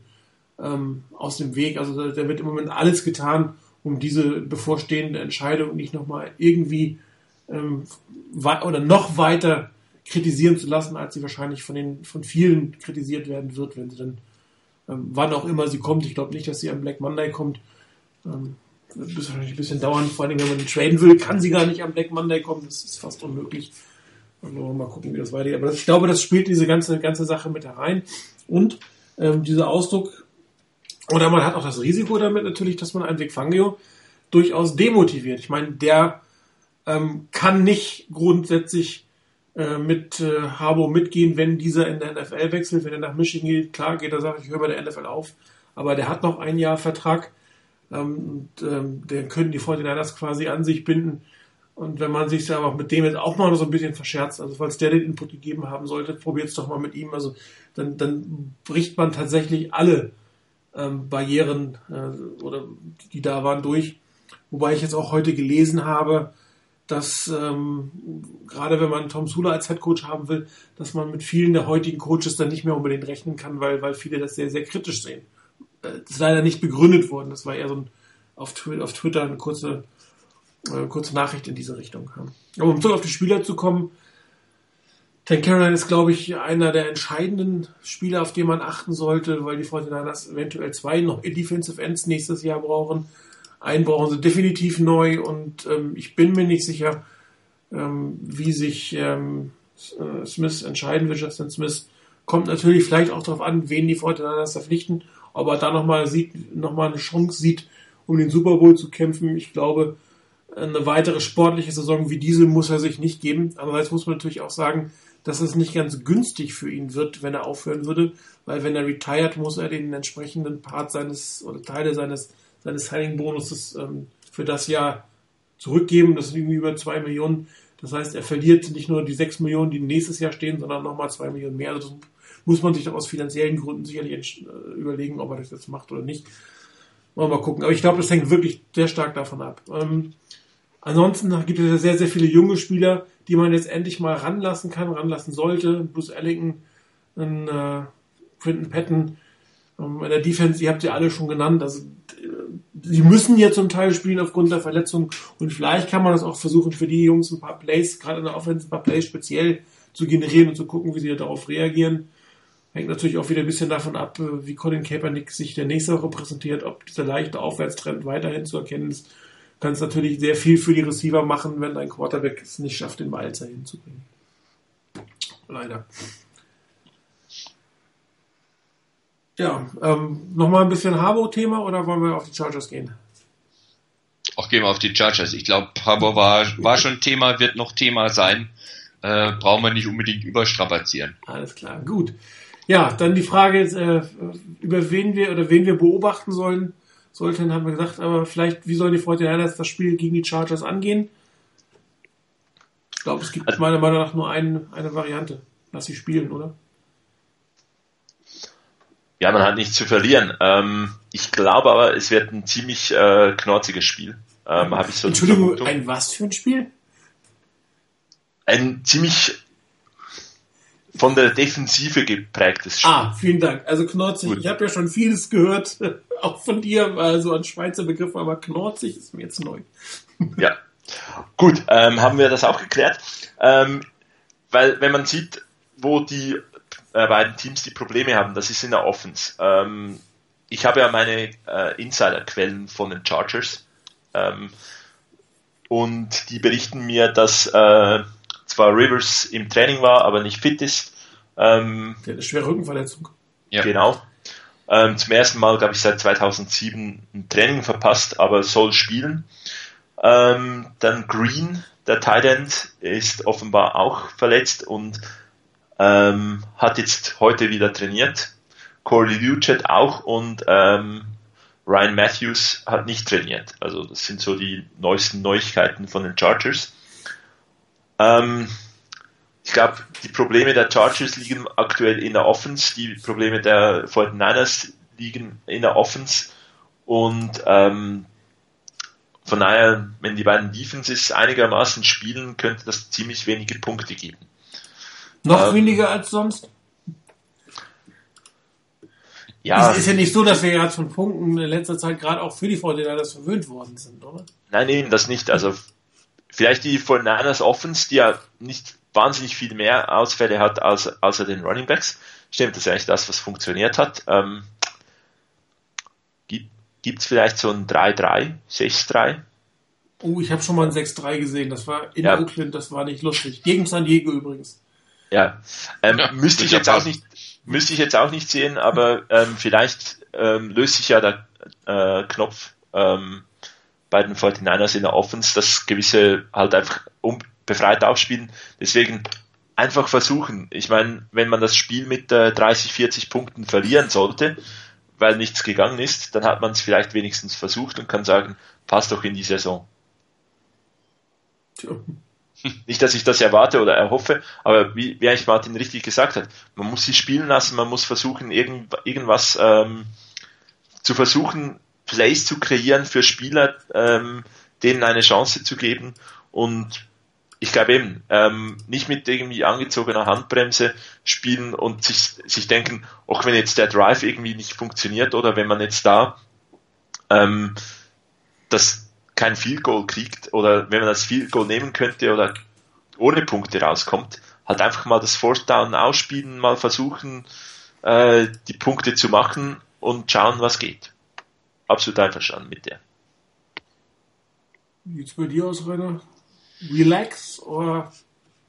ähm, aus dem Weg. Also da, da, wird im Moment alles getan, um diese bevorstehende Entscheidung nicht nochmal irgendwie ähm, oder noch weiter kritisieren zu lassen, als sie wahrscheinlich von den von vielen kritisiert werden wird, wenn sie dann ähm, wann auch immer sie kommt. Ich glaube nicht, dass sie am Black Monday kommt. Ähm, wird wahrscheinlich ein bisschen dauern, vor allem wenn man den traden will, kann sie gar nicht am Black Monday kommen. Das ist fast unmöglich. Also mal gucken, wie das weitergeht. Aber das, ich glaube, das spielt diese ganze, ganze Sache mit herein. Und ähm, dieser Ausdruck, oder man hat auch das Risiko damit natürlich, dass man einen Vic Fangio durchaus demotiviert. Ich meine, der ähm, kann nicht grundsätzlich äh, mit äh, Harbo mitgehen, wenn dieser in der NFL wechselt, wenn er nach Michigan geht. Klar geht er, sagt, ich höre bei der NFL auf, aber der hat noch ein Jahr Vertrag ähm, und ähm, den können die 49ers quasi an sich binden. Und wenn man sich ja aber mit dem jetzt auch mal so ein bisschen verscherzt, also falls der den Input gegeben haben sollte, probiert es doch mal mit ihm. Also dann, dann bricht man tatsächlich alle ähm, Barrieren äh, oder die da waren durch. Wobei ich jetzt auch heute gelesen habe, dass ähm, gerade wenn man Tom Sula als Headcoach haben will, dass man mit vielen der heutigen Coaches dann nicht mehr unbedingt rechnen kann, weil, weil viele das sehr, sehr kritisch sehen. Äh, das ist leider nicht begründet worden. Das war eher so ein auf, Twitter, auf Twitter eine kurze, äh, kurze Nachricht in diese Richtung. Aber um zurück auf die Spieler zu kommen, Caroline ist, glaube ich, einer der entscheidenden Spieler, auf die man achten sollte, weil die 49ers eventuell zwei noch Defensive Ends nächstes Jahr brauchen. Einen brauchen sie definitiv neu und ähm, ich bin mir nicht sicher, ähm, wie sich ähm, äh, Smith entscheiden wird. Justin Smith kommt natürlich vielleicht auch darauf an, wen die Fortinanders verpflichten, ob er da nochmal sieht, nochmal eine Chance sieht, um den Super Bowl zu kämpfen. Ich glaube, eine weitere sportliche Saison wie diese muss er sich nicht geben. Andererseits muss man natürlich auch sagen, dass es nicht ganz günstig für ihn wird, wenn er aufhören würde, weil wenn er retired, muss er den entsprechenden Part seines oder Teile seines seines Signing-Bonuses ähm, für das Jahr zurückgeben. Das sind irgendwie über zwei Millionen. Das heißt, er verliert nicht nur die sechs Millionen, die nächstes Jahr stehen, sondern nochmal zwei Millionen mehr. Also das muss man sich doch aus finanziellen Gründen sicherlich äh, überlegen, ob er das jetzt macht oder nicht. Wollen mal gucken. Aber ich glaube, das hängt wirklich sehr stark davon ab. Ähm, ansonsten gibt es ja sehr, sehr viele junge Spieler, die man jetzt endlich mal ranlassen kann, ranlassen sollte. Bruce Ellington, äh, Quinton Patton, ähm, in der Defense, ihr habt sie alle schon genannt, also sie müssen ja zum Teil spielen aufgrund der Verletzung und vielleicht kann man das auch versuchen für die Jungs ein paar Plays, gerade in der Offense ein paar Plays speziell zu generieren und zu gucken, wie sie darauf reagieren. Hängt natürlich auch wieder ein bisschen davon ab, äh, wie Colin Kaepernick sich der nächste Woche präsentiert, ob dieser leichte Aufwärtstrend weiterhin zu erkennen ist. Kann es natürlich sehr viel für die Receiver machen, wenn dein Quarterback es nicht schafft, den Ball hinzubringen. Leider. Ja, ähm, nochmal ein bisschen Harbour-Thema oder wollen wir auf die Chargers gehen? Auch gehen wir auf die Chargers. Ich glaube, Harbour war, war schon Thema, wird noch Thema sein. Äh, brauchen wir nicht unbedingt überstrapazieren. Alles klar, gut. Ja, dann die Frage, äh, über wen wir oder wen wir beobachten sollen, sollten, haben wir gesagt, aber vielleicht, wie sollen die 49ers das Spiel gegen die Chargers angehen? Ich glaube, es gibt also meiner Meinung nach nur ein, eine Variante, dass sie spielen, oder? ja, man hat nichts zu verlieren. Ähm, ich glaube aber, es wird ein ziemlich äh, knorziges Spiel. Ähm, ich so Entschuldigung, ein was für ein Spiel? Ein ziemlich von der Defensive geprägtes Spiel. Ah, vielen Dank. Also knorzig, Gut. ich habe ja schon vieles gehört, auch von dir, also an Schweizer Begriffe, aber knorzig ist mir jetzt neu. Ja. Gut, ähm, haben wir das auch geklärt. Ähm, weil wenn man sieht, wo die äh, beiden Teams die Probleme haben, das ist in der Offense. Ähm, ich habe ja meine äh, Insiderquellen von den Chargers ähm, und die berichten mir, dass äh, zwar Rivers im Training war, aber nicht fit ist. Ähm, Der hat eine schwere Rückenverletzung. Ja. Genau. Ähm, zum ersten Mal, glaube ich, seit 2007 ein Training verpasst, aber soll spielen. Ähm, dann Green, der Tight End, ist offenbar auch verletzt und ähm, hat jetzt heute wieder trainiert. Corey Luchet auch und ähm, Ryan Matthews hat nicht trainiert. Also das sind so die neuesten Neuigkeiten von den Chargers. Ähm, ich glaube, die Probleme der Chargers liegen aktuell in der Offense, die Probleme der 49ers liegen in der Offense und ähm, von daher, wenn die beiden Defenses einigermaßen spielen, könnte das ziemlich wenige Punkte geben. Noch ähm, weniger als sonst? Ja. Es ist ja nicht so, dass wir jetzt von Punkten in letzter Zeit gerade auch für die 49ers verwöhnt worden sind, oder? Nein, eben das nicht. Also vielleicht die 49ers Offense, die ja nicht wahnsinnig viel mehr Ausfälle hat als außer den Running Backs. Stimmt, das ist eigentlich das, was funktioniert hat. Ähm, gibt es vielleicht so ein 3-3, 6-3? Oh, ich habe schon mal ein 6-3 gesehen. Das war in ja. Oakland, das war nicht lustig. Gegen San Diego übrigens. Ja, ähm, ja müsste ich jetzt auch nicht, müsste ich jetzt auch nicht sehen, aber ähm, vielleicht ähm, löst sich ja der äh, Knopf ähm, bei den 49ers in der Offense, dass gewisse halt einfach um, befreit aufspielen. Deswegen einfach versuchen. Ich meine, wenn man das Spiel mit äh, 30, 40 Punkten verlieren sollte, weil nichts gegangen ist, dann hat man es vielleicht wenigstens versucht und kann sagen, passt doch in die Saison. Tja. Nicht, dass ich das erwarte oder erhoffe, aber wie, wie eigentlich Martin richtig gesagt hat, man muss sie spielen lassen, man muss versuchen, irgend, irgendwas ähm, zu versuchen, Plays zu kreieren für Spieler, ähm, denen eine Chance zu geben und ich glaube eben, ähm, nicht mit irgendwie angezogener Handbremse spielen und sich, sich denken, auch wenn jetzt der Drive irgendwie nicht funktioniert oder wenn man jetzt da ähm, das kein Field Goal kriegt oder wenn man das Field Goal nehmen könnte oder ohne Punkte rauskommt, halt einfach mal das Fourth Down ausspielen, mal versuchen, äh, die Punkte zu machen und schauen, was geht. Absolut einverstanden mit der. Wie sieht's bei dir aus, Rainer? relax oder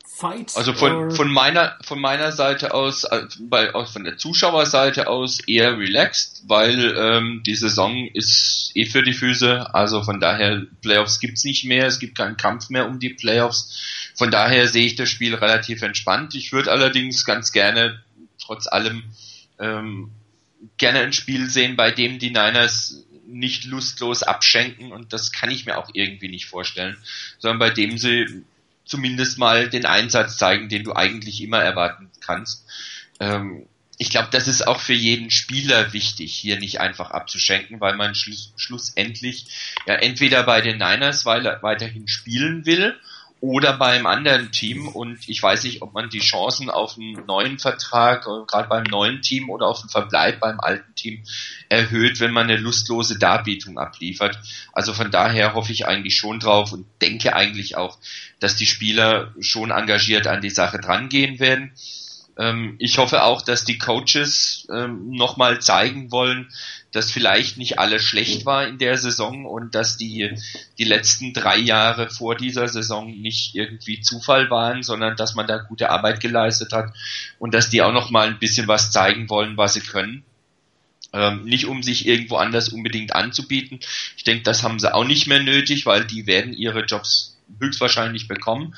fight? Also von, von meiner von meiner Seite aus, äh, bei, aus von der Zuschauerseite aus eher relaxed, weil ähm, die Saison ist eh für die Füße. Also von daher Playoffs gibt's nicht mehr, es gibt keinen Kampf mehr um die Playoffs. Von daher sehe ich das Spiel relativ entspannt. Ich würde allerdings ganz gerne trotz allem ähm, gerne ein Spiel sehen, bei dem die Niners nicht lustlos abschenken und das kann ich mir auch irgendwie nicht vorstellen, sondern bei dem sie zumindest mal den Einsatz zeigen, den du eigentlich immer erwarten kannst. Ähm, ich glaube, das ist auch für jeden Spieler wichtig, hier nicht einfach abzuschenken, weil man schluss, schlussendlich ja entweder bei den Niners weiterhin spielen will oder beim anderen Team. Und ich weiß nicht, ob man die Chancen auf einen neuen Vertrag, äh, gerade beim neuen Team oder auf einen Verbleib beim alten Team erhöht, wenn man eine lustlose Darbietung abliefert. Also von daher hoffe ich eigentlich schon drauf und denke eigentlich auch, dass die Spieler schon engagiert an die Sache drangehen werden. Ähm, ich hoffe auch, dass die Coaches ähm, nochmal zeigen wollen, dass vielleicht nicht alles schlecht war in der Saison und dass die, die letzten drei Jahre vor dieser Saison nicht irgendwie Zufall waren, sondern dass man da gute Arbeit geleistet hat und dass die auch noch mal ein bisschen was zeigen wollen, was sie können. Ähm, nicht um sich irgendwo anders unbedingt anzubieten. Ich denke, das haben sie auch nicht mehr nötig, weil die werden ihre Jobs höchstwahrscheinlich bekommen.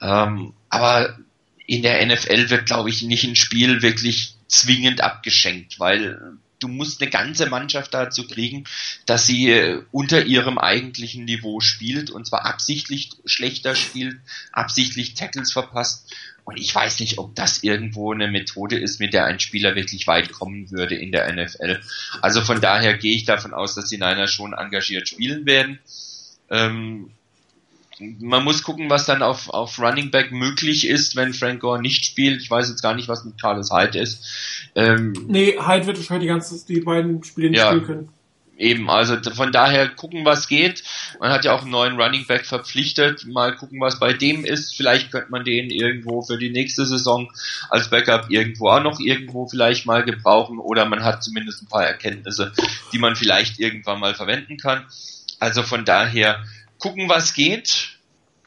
Ähm, aber in der NFL wird, glaube ich, nicht ein Spiel wirklich zwingend abgeschenkt, weil du musst eine ganze Mannschaft dazu kriegen, dass sie äh, unter ihrem eigentlichen Niveau spielt und zwar absichtlich schlechter spielt, absichtlich Tackles verpasst. Und ich weiß nicht, ob das irgendwo eine Methode ist, mit der ein Spieler wirklich weit kommen würde in der NFL. Also von daher gehe ich davon aus, dass die Niners schon engagiert spielen werden. Ähm, man muss gucken, was dann auf, auf Running Back möglich ist, wenn Frank Gore nicht spielt. Ich weiß jetzt gar nicht, was mit Carlos Hyde ist. Ähm, nee, Hyde wird wahrscheinlich die, ganze, die beiden Spiele nicht ja, spielen können. Eben, also von daher gucken, was geht. Man hat ja auch einen neuen Running Back verpflichtet. Mal gucken, was bei dem ist. Vielleicht könnte man den irgendwo für die nächste Saison als Backup irgendwo auch noch irgendwo vielleicht mal gebrauchen. Oder man hat zumindest ein paar Erkenntnisse, die man vielleicht irgendwann mal verwenden kann. Also von daher gucken, was geht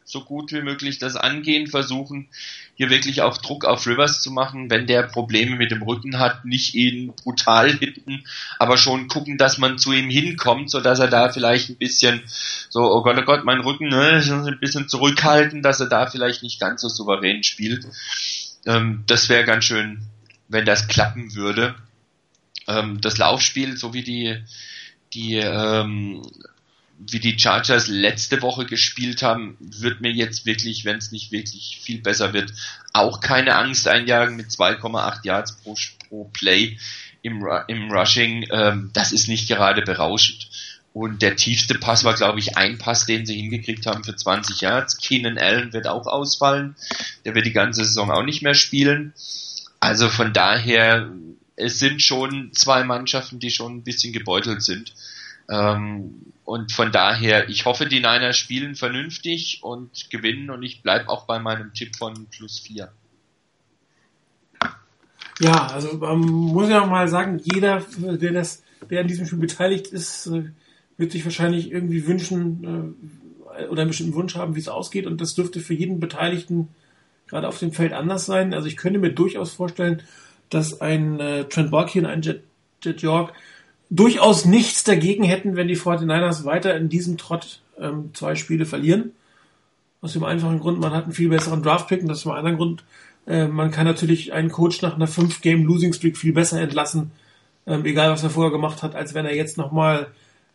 so gut wie möglich das angehen, versuchen hier wirklich auch Druck auf Rivers zu machen, wenn der Probleme mit dem Rücken hat, nicht ihn brutal hitten, aber schon gucken, dass man zu ihm hinkommt, so dass er da vielleicht ein bisschen so, oh Gott, oh Gott, mein Rücken, ne, ein bisschen zurückhalten, dass er da vielleicht nicht ganz so souverän spielt. Ähm, das wäre ganz schön, wenn das klappen würde. Ähm, das Laufspiel, so wie die die ähm, wie die Chargers letzte Woche gespielt haben, wird mir jetzt wirklich, wenn es nicht wirklich viel besser wird, auch keine Angst einjagen mit 2,8 Yards pro, pro Play im, im Rushing. Ähm, das ist nicht gerade berauschend. Und der tiefste Pass war, glaube ich, ein Pass, den sie hingekriegt haben für 20 Yards. Keenan Allen wird auch ausfallen. Der wird die ganze Saison auch nicht mehr spielen. Also von daher, es sind schon zwei Mannschaften, die schon ein bisschen gebeutelt sind. Ähm, und von daher, ich hoffe, die Niners spielen vernünftig und gewinnen und ich bleibe auch bei meinem Tipp von plus 4. Ja, also man muss ja auch mal sagen, jeder, der das, der an diesem Spiel beteiligt ist, äh, wird sich wahrscheinlich irgendwie wünschen äh, oder einen bestimmten Wunsch haben, wie es ausgeht. Und das dürfte für jeden Beteiligten gerade auf dem Feld anders sein. Also ich könnte mir durchaus vorstellen, dass ein äh, Trent Barkley und ein Jet, Jet York durchaus nichts dagegen hätten, wenn die 49ers weiter in diesem Trott ähm, zwei Spiele verlieren. Aus dem einfachen Grund, man hat einen viel besseren Draftpick und das ist zum anderen Grund, äh, man kann natürlich einen Coach nach einer 5-Game-Losing-Streak viel besser entlassen, ähm, egal was er vorher gemacht hat, als wenn er jetzt nochmal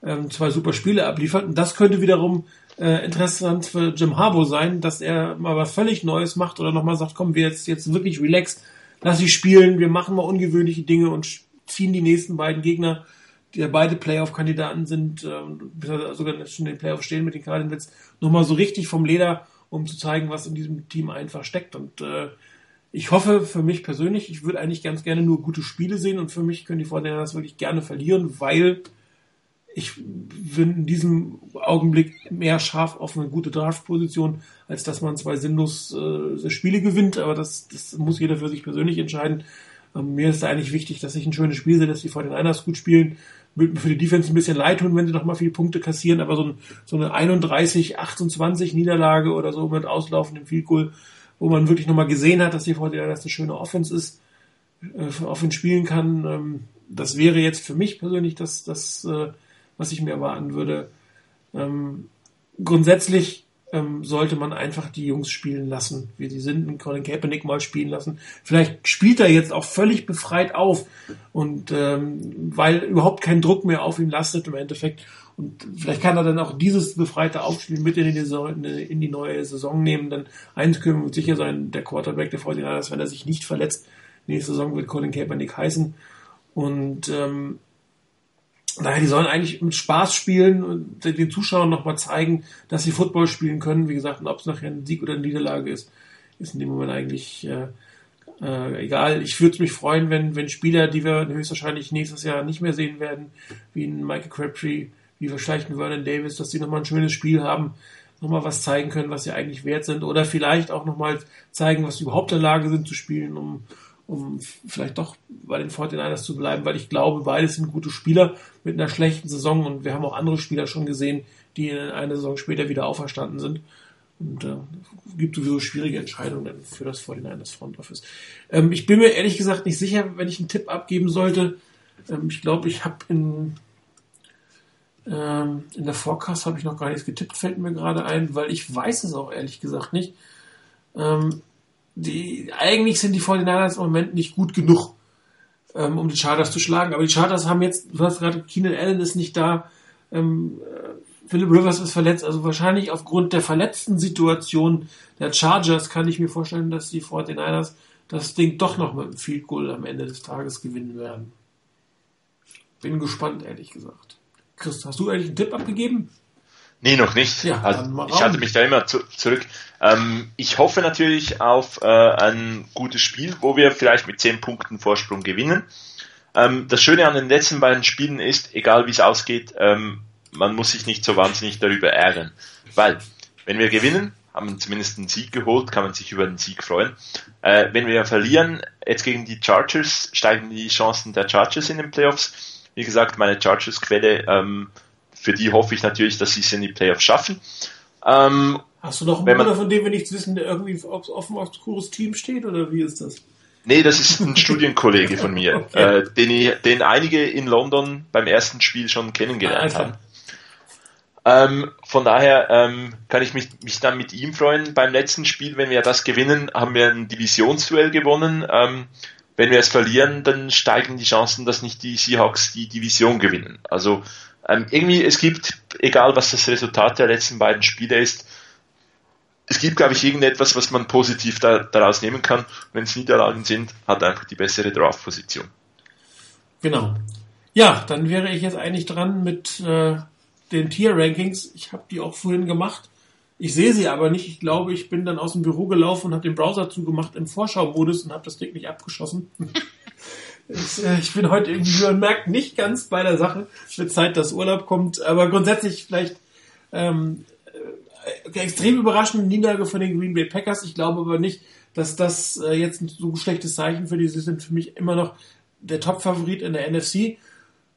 ähm, zwei super Spiele abliefert. Und das könnte wiederum äh, interessant für Jim Harbour sein, dass er mal was völlig Neues macht oder nochmal sagt, komm, wir jetzt, jetzt wirklich relaxed, lass sie spielen, wir machen mal ungewöhnliche Dinge und ziehen die nächsten beiden Gegner die ja beide Playoff-Kandidaten sind, äh, sogar schon in den Playoff stehen mit den Cardinals, nochmal so richtig vom Leder, um zu zeigen, was in diesem Team einfach steckt. Und äh, ich hoffe für mich persönlich, ich würde eigentlich ganz gerne nur gute Spiele sehen und für mich können die Fortinanders wirklich gerne verlieren, weil ich bin in diesem Augenblick mehr scharf auf eine gute Draft-Position, als dass man zwei sinnlos äh, Spiele gewinnt. Aber das, das muss jeder für sich persönlich entscheiden. Ähm, mir ist da eigentlich wichtig, dass ich ein schönes Spiel sehe, dass die 49ers gut spielen, würde mir für die Defense ein bisschen leid tun, wenn sie noch mal viele Punkte kassieren, aber so, ein, so eine 31, 28 Niederlage oder so mit auslaufendem Field Goal, wo man wirklich noch mal gesehen hat, dass die das eine schöne Offense ist, äh, Offense spielen kann, ähm, das wäre jetzt für mich persönlich das, das äh, was ich mir erwarten würde. Ähm, grundsätzlich ähm, sollte man einfach die Jungs spielen lassen, wie sie sind, und Colin Kaepernick mal spielen lassen. Vielleicht spielt er jetzt auch völlig befreit auf und ähm, weil überhaupt kein Druck mehr auf ihm lastet im Endeffekt. Und vielleicht kann er dann auch dieses befreite Aufspielen mit in die, Saison, in die neue Saison nehmen. Dann eins können wir sicher sein, der Quarterback der 49 wenn er sich nicht verletzt, nächste Saison wird Colin Kaepernick heißen. Und ähm, Daher, die sollen eigentlich mit Spaß spielen und den Zuschauern nochmal zeigen, dass sie Football spielen können. Wie gesagt, ob es nachher ein Sieg oder eine Niederlage ist, ist in dem Moment eigentlich äh, äh, egal. Ich würde mich freuen, wenn, wenn Spieler, die wir höchstwahrscheinlich nächstes Jahr nicht mehr sehen werden, wie ein Michael Crabtree, wie vielleicht ein Vernon Davis, dass die nochmal ein schönes Spiel haben, nochmal was zeigen können, was sie eigentlich wert sind oder vielleicht auch nochmal zeigen, was sie überhaupt in der Lage sind zu spielen, um um vielleicht doch bei den 49ers zu bleiben, weil ich glaube, beides sind gute Spieler mit einer schlechten Saison und wir haben auch andere Spieler schon gesehen, die in eine Saison später wieder auferstanden sind. Und äh, gibt sowieso schwierige Entscheidungen für das 49ers Front Office. Ähm, ich bin mir ehrlich gesagt nicht sicher, wenn ich einen Tipp abgeben sollte. Ähm, ich glaube, ich habe in, ähm, in der Forecast habe ich noch gar nichts getippt, fällt mir gerade ein, weil ich weiß es auch ehrlich gesagt nicht. Ähm, die, eigentlich sind die 49ers im Moment nicht gut genug, ähm, um die Chargers zu schlagen. Aber die Chargers haben jetzt, du hast gerade, Keenan Allen ist nicht da, ähm, äh, Philip Rivers ist verletzt, also wahrscheinlich aufgrund der verletzten Situation der Chargers kann ich mir vorstellen, dass die 49ers das Ding doch noch mit einem Field Goal am Ende des Tages gewinnen werden. Bin gespannt, ehrlich gesagt. Chris, hast du eigentlich einen Tipp abgegeben? Nee, noch nicht. Ja, also, ich halte mich da immer zu, zurück. Ähm, ich hoffe natürlich auf äh, ein gutes Spiel, wo wir vielleicht mit 10 Punkten Vorsprung gewinnen. Ähm, das Schöne an den letzten beiden Spielen ist, egal wie es ausgeht, ähm, man muss sich nicht so wahnsinnig darüber ärgern. Weil, wenn wir gewinnen, haben wir zumindest einen Sieg geholt, kann man sich über den Sieg freuen. Äh, wenn wir verlieren, jetzt gegen die Chargers, steigen die Chancen der Chargers in den Playoffs. Wie gesagt, meine Chargers-Quelle ähm, für die hoffe ich natürlich, dass sie es in die Playoffs schaffen. Ähm, Hast du noch einen Bruder, von dem wir nichts wissen, der irgendwie auf, auf ein obskures Team steht, oder wie ist das? Nee, das ist ein Studienkollege von mir, okay. äh, den, ich, den einige in London beim ersten Spiel schon kennengelernt ah, haben. Ähm, von daher ähm, kann ich mich, mich dann mit ihm freuen. Beim letzten Spiel, wenn wir das gewinnen, haben wir ein Divisionsduell gewonnen. Ähm, wenn wir es verlieren, dann steigen die Chancen, dass nicht die Seahawks die Division gewinnen. Also ähm, irgendwie, es gibt, egal was das Resultat der letzten beiden Spiele ist, es gibt, glaube ich, irgendetwas, was man positiv da, daraus nehmen kann. Wenn es Niederlagen sind, hat einfach die bessere Draft-Position. Genau. Ja, dann wäre ich jetzt eigentlich dran mit äh, den Tier-Rankings. Ich habe die auch vorhin gemacht. Ich sehe sie aber nicht. Ich glaube, ich bin dann aus dem Büro gelaufen und habe den Browser zugemacht im Vorschau-Modus und habe das Ding nicht abgeschossen. Ich, äh, ich bin heute irgendwie, man merkt, nicht ganz bei der Sache. Es wird Zeit, dass Urlaub kommt. Aber grundsätzlich vielleicht ähm, äh, extrem überraschende Niederlage von den Green Bay Packers. Ich glaube aber nicht, dass das äh, jetzt ein so schlechtes Zeichen für die Sie sind. Für mich immer noch der Top-Favorit in der NFC.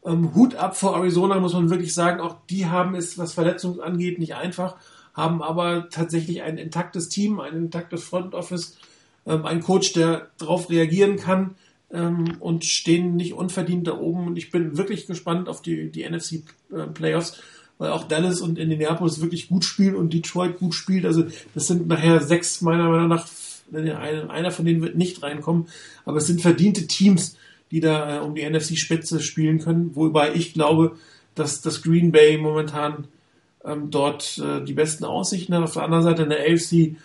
Ähm, Hut ab vor Arizona, muss man wirklich sagen. Auch die haben es, was Verletzungen angeht, nicht einfach, haben aber tatsächlich ein intaktes Team, ein intaktes Front Office, ähm, ein Coach, der darauf reagieren kann ähm, und stehen nicht unverdient da oben. Und ich bin wirklich gespannt auf die, die NFC äh, Playoffs, weil auch Dallas und Indianapolis wirklich gut spielen und Detroit gut spielt. Also das sind nachher sechs meiner Meinung nach, einer von denen wird nicht reinkommen, aber es sind verdiente Teams, die da äh, um die NFC-Spitze spielen können, wobei ich glaube, dass das Green Bay momentan ähm, dort äh, die besten Aussichten hat. Auf der anderen Seite in der AFC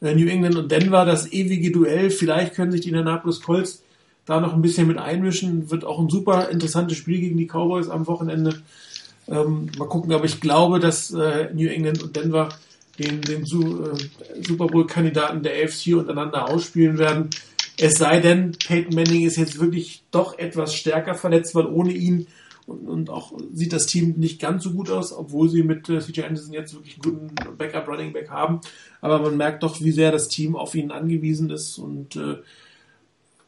äh, New England und Denver das ewige Duell. Vielleicht können sich die Indianapolis Colts da noch ein bisschen mit einmischen. Wird auch ein super interessantes Spiel gegen die Cowboys am Wochenende. Ähm, mal gucken, aber ich glaube, dass äh, New England und Denver den, den äh, Super Bowl-Kandidaten der AFC untereinander ausspielen werden. Es sei denn, Peyton Manning ist jetzt wirklich doch etwas stärker verletzt, weil ohne ihn und, und auch sieht das Team nicht ganz so gut aus, obwohl sie mit äh, CJ Anderson jetzt wirklich einen guten Backup Running Back haben. Aber man merkt doch, wie sehr das Team auf ihn angewiesen ist und äh,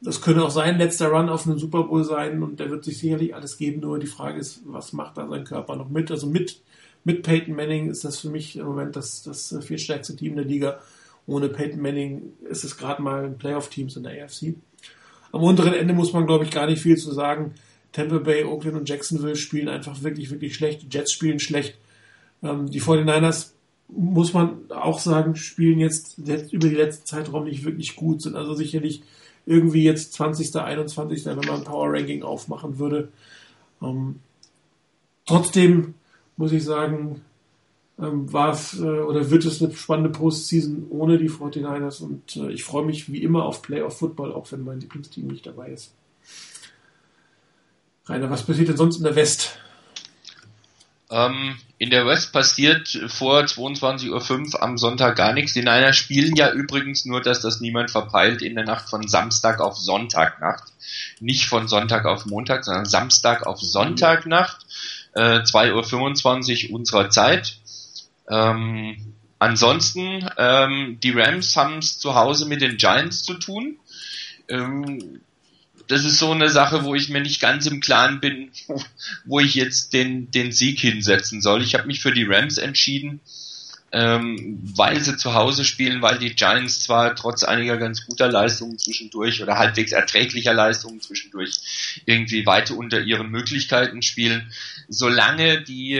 das könnte auch sein letzter Run auf einen Super Bowl sein und der wird sich sicherlich alles geben. Nur die Frage ist, was macht da sein Körper noch mit? Also mit, mit Peyton Manning ist das für mich im Moment das, das viertstärkste Team der Liga. Ohne Peyton Manning ist es gerade mal ein Playoff-Teams in der AFC. Am unteren Ende muss man, glaube ich, gar nicht viel zu sagen. Tampa Bay, Oakland und Jacksonville spielen einfach wirklich, wirklich schlecht. Die Jets spielen schlecht. Ähm, die 49ers, muss man auch sagen, spielen jetzt, über die letzte Zeitraum nicht wirklich gut, sind also sicherlich irgendwie jetzt 20., 21., wenn man ein Power Ranking aufmachen würde. Ähm, trotzdem muss ich sagen, ähm, war es äh, oder wird es eine spannende Postseason ohne die 49ers und äh, ich freue mich wie immer auf Playoff Football, auch wenn mein Lieblingsteam nicht dabei ist. Rainer, was passiert denn sonst in der West? Ähm, in der West passiert vor 22.05 Uhr am Sonntag gar nichts. Die Niners spielen ja übrigens nur, dass das niemand verpeilt, in der Nacht von Samstag auf Sonntagnacht. Nicht von Sonntag auf Montag, sondern Samstag auf Sonntagnacht. Äh, 2.25 Uhr unserer Zeit. Ähm, ansonsten, ähm, die Rams haben es zu Hause mit den Giants zu tun. Ähm, das ist so eine Sache, wo ich mir nicht ganz im Klaren bin, wo, ich jetzt den, den Sieg hinsetzen soll. Ich habe mich für die Rams entschieden, ähm, weil sie zu Hause spielen, weil die Giants zwar trotz einiger ganz guter Leistungen zwischendurch oder halbwegs erträglicher Leistungen zwischendurch irgendwie weiter unter ihren Möglichkeiten spielen, solange die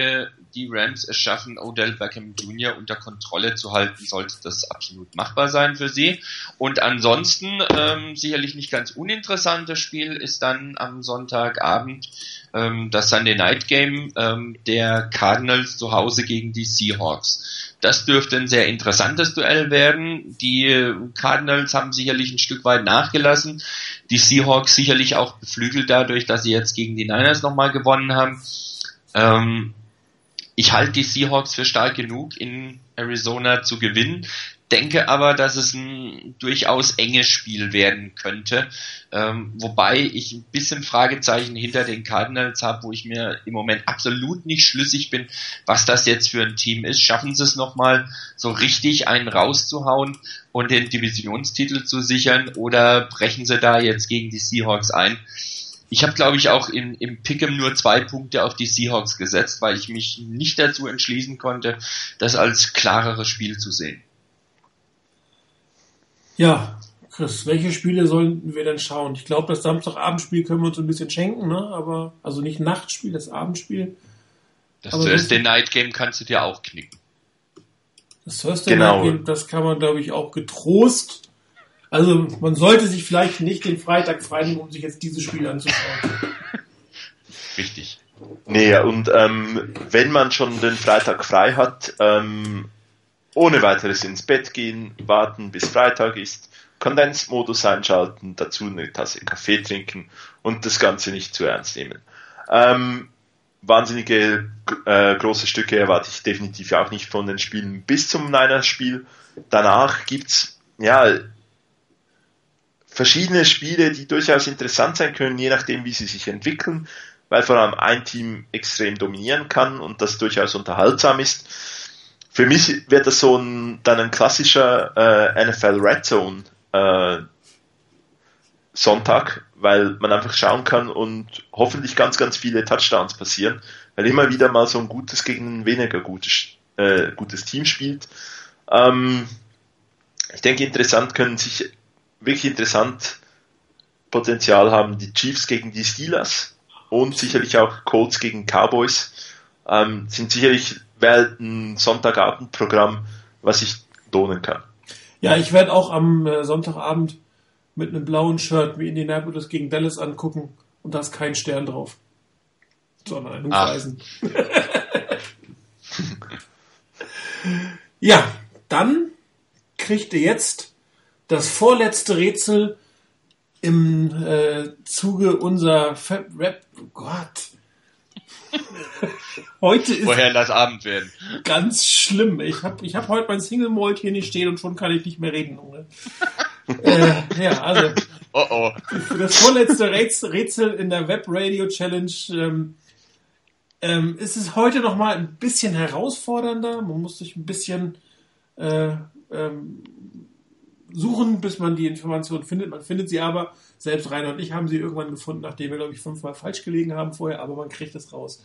die Rams es schaffen, Odell Beckham Jr. unter Kontrolle zu halten, sollte das absolut machbar sein für sie. Und ansonsten ähm, sicherlich nicht ganz uninteressantes Spiel ist dann am Sonntagabend ähm, das Sunday Night Game ähm, der Cardinals zu Hause gegen die Seahawks. Das dürfte ein sehr interessantes Duell werden. Die Cardinals haben sicherlich ein Stück weit nachgelassen. Die Seahawks sicherlich auch beflügelt dadurch, dass sie jetzt gegen die Niners nochmal gewonnen haben. Ähm, ich halte die Seahawks für stark genug, in Arizona zu gewinnen denke aber, dass es ein durchaus enges Spiel werden könnte. Ähm, wobei ich ein bisschen Fragezeichen hinter den Cardinals habe, wo ich mir im Moment absolut nicht schlüssig bin, was das jetzt für ein Team ist. Schaffen sie es nochmal so richtig einen rauszuhauen und den Divisionstitel zu sichern oder brechen sie da jetzt gegen die Seahawks ein? Ich habe, glaube ich, auch im, im Pick'em nur zwei Punkte auf die Seahawks gesetzt, weil ich mich nicht dazu entschließen konnte, das als klareres Spiel zu sehen. Ja, Chris, welche Spiele sollen wir denn schauen? Ich glaube, das Samstagabendspiel können wir uns ein bisschen schenken, ne? Aber, also nicht Nachtspiel, das Abendspiel. Das Aber Thursday Night Game kannst du dir auch knicken. Das Thursday genau. Night Game, das kann man, glaube ich, auch getrost. Also, man sollte sich vielleicht nicht den Freitag freinehmen, um sich jetzt dieses Spiel anzuschauen. Richtig. Nee, und ähm, wenn man schon den Freitag frei hat, ähm, ohne weiteres ins Bett gehen, warten bis Freitag ist, Kondensmodus einschalten, dazu eine Tasse Kaffee trinken und das Ganze nicht zu ernst nehmen. Ähm, wahnsinnige äh, große Stücke erwarte ich definitiv auch nicht von den Spielen bis zum Niners-Spiel. Danach gibt's ja verschiedene Spiele, die durchaus interessant sein können, je nachdem, wie sie sich entwickeln, weil vor allem ein Team extrem dominieren kann und das durchaus unterhaltsam ist für mich wird das so ein, dann ein klassischer äh, NFL Red Zone äh, Sonntag, weil man einfach schauen kann und hoffentlich ganz, ganz viele Touchdowns passieren, weil immer wieder mal so ein gutes gegen ein weniger gutes, äh, gutes Team spielt. Ähm, ich denke, interessant können sich wirklich interessant Potenzial haben die Chiefs gegen die Steelers und sicherlich auch Colts gegen Cowboys. Ähm, sind sicherlich ein Sonntagabendprogramm, was ich lohnen kann. Ja, ich werde auch am äh, Sonntagabend mit einem blauen Shirt wie Indianapolis gegen Dallas angucken und da ist kein Stern drauf, sondern ein Hufeisen. ja, dann kriegt ihr jetzt das vorletzte Rätsel im äh, Zuge unserer Fab Rap. Oh Gott. heute ist Woher das Abend werden. Ganz schlimm. Ich habe ich hab heute mein Single Malt hier nicht stehen und schon kann ich nicht mehr reden. äh, ja, also oh oh. für das vorletzte Rätsel in der Web Radio Challenge ähm, ähm, ist es heute noch mal ein bisschen herausfordernder. Man muss sich ein bisschen äh, ähm, suchen, bis man die Information findet. Man findet sie aber, selbst Rainer und ich haben sie irgendwann gefunden, nachdem wir, glaube ich, fünfmal falsch gelegen haben vorher, aber man kriegt es raus.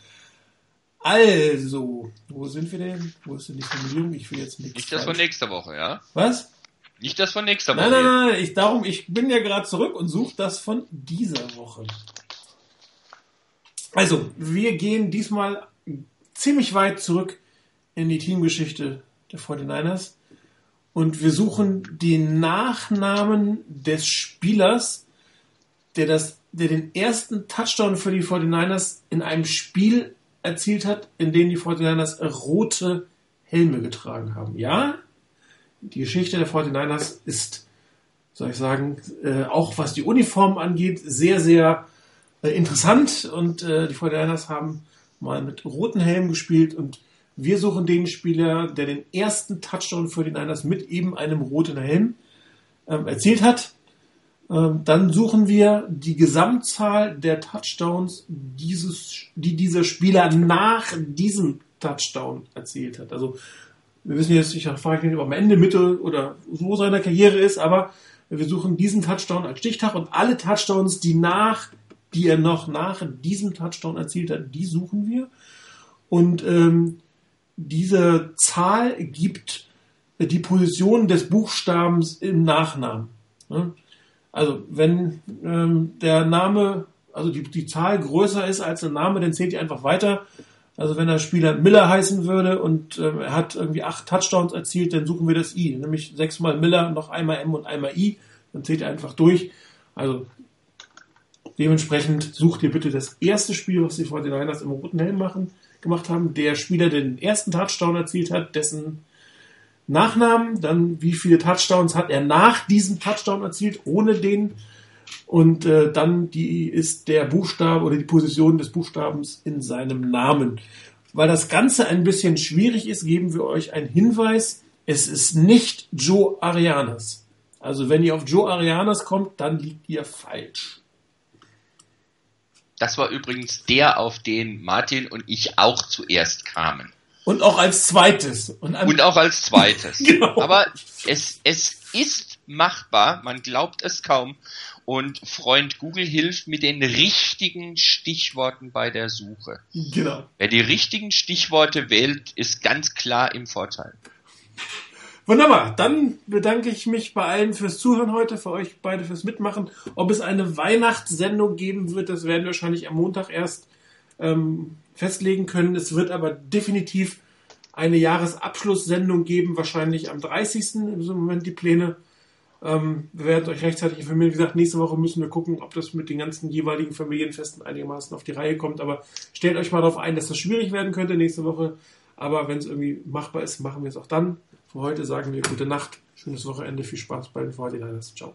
Also, wo sind wir denn? Wo ist denn die Formulierung? Ich will jetzt nichts. Nicht das von nächster Woche, ja? Was? Nicht das von nächster Woche. Nein, nein, nein, ich, darum, ich bin ja gerade zurück und suche das von dieser Woche. Also, wir gehen diesmal ziemlich weit zurück in die Teamgeschichte der 49ers und wir suchen den Nachnamen des Spielers, der das, der den ersten Touchdown für die 49ers in einem Spiel erzielt hat, in dem die 49ers rote Helme getragen haben. Ja, die Geschichte der 49ers ist, soll ich sagen, äh, auch was die Uniformen angeht, sehr, sehr äh, interessant und äh, die 49ers haben mal mit roten Helmen gespielt und wir suchen den Spieler, der den ersten Touchdown für die Niners mit eben einem roten Helm ähm, erzielt hat. Ähm, dann suchen wir die Gesamtzahl der Touchdowns, dieses, die dieser Spieler nach diesem Touchdown erzielt hat. Also wir wissen jetzt, ich frage nicht, ob am Ende, Mitte oder wo seiner Karriere ist, aber wir suchen diesen Touchdown als Stichtag und alle Touchdowns, die nach, die er noch nach diesem Touchdown erzielt hat, die suchen wir. Und ähm, diese Zahl gibt die Position des Buchstabens im Nachnamen. Also wenn ähm, der Name, also die, die Zahl größer ist als der Name, dann zählt die einfach weiter. Also wenn der Spieler Miller heißen würde und ähm, er hat irgendwie acht Touchdowns erzielt, dann suchen wir das I. Nämlich sechsmal Miller, noch einmal M und einmal I. Dann zählt er einfach durch. Also dementsprechend sucht ihr bitte das erste Spiel, was die 49ers im roten Helm machen gemacht haben. Der Spieler, den ersten Touchdown erzielt hat, dessen Nachnamen, dann wie viele Touchdowns hat er nach diesem Touchdown erzielt, ohne den und äh, dann die ist der Buchstabe oder die Position des Buchstabens in seinem Namen. Weil das Ganze ein bisschen schwierig ist, geben wir euch einen Hinweis. Es ist nicht Joe Arianas. Also wenn ihr auf Joe Arianas kommt, dann liegt ihr falsch. Das war übrigens der, auf den Martin und ich auch zuerst kamen. Und auch als zweites. Und, und auch als zweites. genau. Aber es, es ist machbar, man glaubt es kaum. Und Freund Google hilft mit den richtigen Stichworten bei der Suche. Genau. Wer die richtigen Stichworte wählt, ist ganz klar im Vorteil. Wunderbar. Dann bedanke ich mich bei allen fürs Zuhören heute, für euch beide fürs Mitmachen. Ob es eine Weihnachtssendung geben wird, das werden wir wahrscheinlich am Montag erst ähm, festlegen können. Es wird aber definitiv eine Jahresabschlusssendung geben, wahrscheinlich am 30. im Moment die Pläne. Ähm, wir werden euch rechtzeitig informieren. Wie gesagt, nächste Woche müssen wir gucken, ob das mit den ganzen jeweiligen Familienfesten einigermaßen auf die Reihe kommt. Aber stellt euch mal darauf ein, dass das schwierig werden könnte nächste Woche. Aber wenn es irgendwie machbar ist, machen wir es auch dann. Für heute sagen wir gute Nacht, schönes Wochenende, viel Spaß bei den 49ers. Ciao.